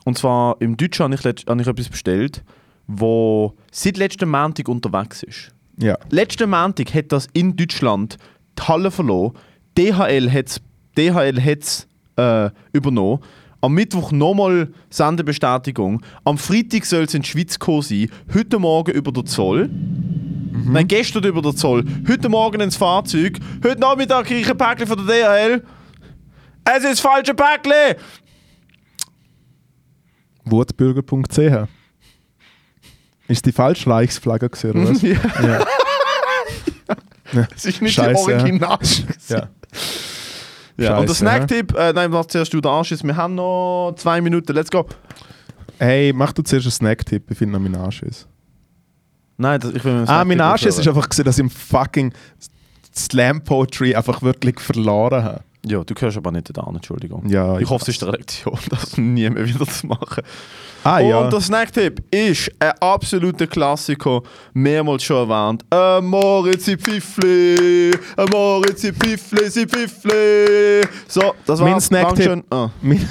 und zwar im Deutschen habe ich, habe ich etwas bestellt, wo seit letztem Montag unterwegs ist. Ja. Letzten Montag hat das in Deutschland die Halle verloren. DHL hat es DHL hat's, äh, übernommen. Am Mittwoch nochmal Sendebestätigung. Am Freitag soll es in die Schweiz gekommen sein. Heute Morgen über den Zoll. Nein, gestern über den Zoll. Heute Morgen ins Fahrzeug. Heute Nachmittag kriege ich ein Päckchen von der DHL. Es ist das falsche Päckchen! Wutbürger.ch Ist die falsche Reichsflagge gewesen, oder was? Ja. ja. Es ist nicht Scheiße, die. Original. ja. Ja, und der Snacktipp, äh, nein, was zuerst du da ist, wir haben noch zwei Minuten, let's go. Hey, mach du zuerst einen Snack-Tipp, ich finde noch meinen Anschiss. Nein, das, ich will mit dem Ah, mein Snacktipp Anschiss ist einfach gesehen, dass ich im fucking Slam Poetry einfach wirklich verloren habe. Ja, du gehörst aber nicht da, Entschuldigung. Ja, ich hoffe, es ist der Lektion, das nie mehr wieder zu machen. Ah ja. Und der Snacktipp ist ein absoluter Klassiker, mehrmals schon erwähnt. Amore si Pfiffli, Amore si Pfiffli, si Pfiffli. So, das Mein war's. Snacktipp. Ah, mein,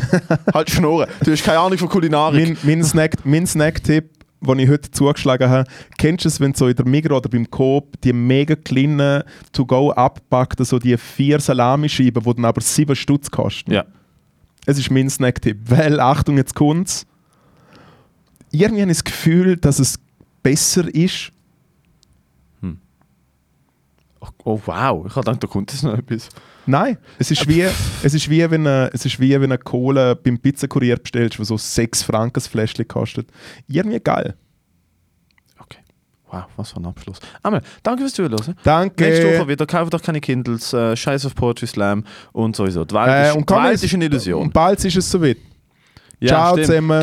halt Schnurren, du hast keine Ahnung von Kulinarik. mein, mein Snack-Tipp, den ich heute zugeschlagen habe, kennst du es, wenn du so in der Migros oder beim Coop die mega kleinen To-Go abpackten, so die vier Salamischeiben, die dann aber sieben Stutz kosten? Ja. Es ist mein Snack-Tipp. Weil, Achtung, jetzt kommt's. Irgendwie habe ich das Gefühl, dass es besser ist. Oh, wow, ich habe gedacht, da kommt jetzt noch etwas. Nein, es ist wie, es ist wie wenn eine, es ist wie wenn eine Cola beim Pizzakurier bestellst, die so 6 Franken das Fläschchen kostet. Irgendwie geil. Okay. Wow, was für ein Abschluss. Amel, danke fürs Zuhören. Danke. Nächste Woche wieder. Kauft doch keine Kindles, äh, Scheiß auf Poetry Slam und sowieso. Die Welt, Äh, ist, und die Welt jetzt- ist eine Illusion. Und bald ist es soweit. Ja, Ciao stimmt. zusammen.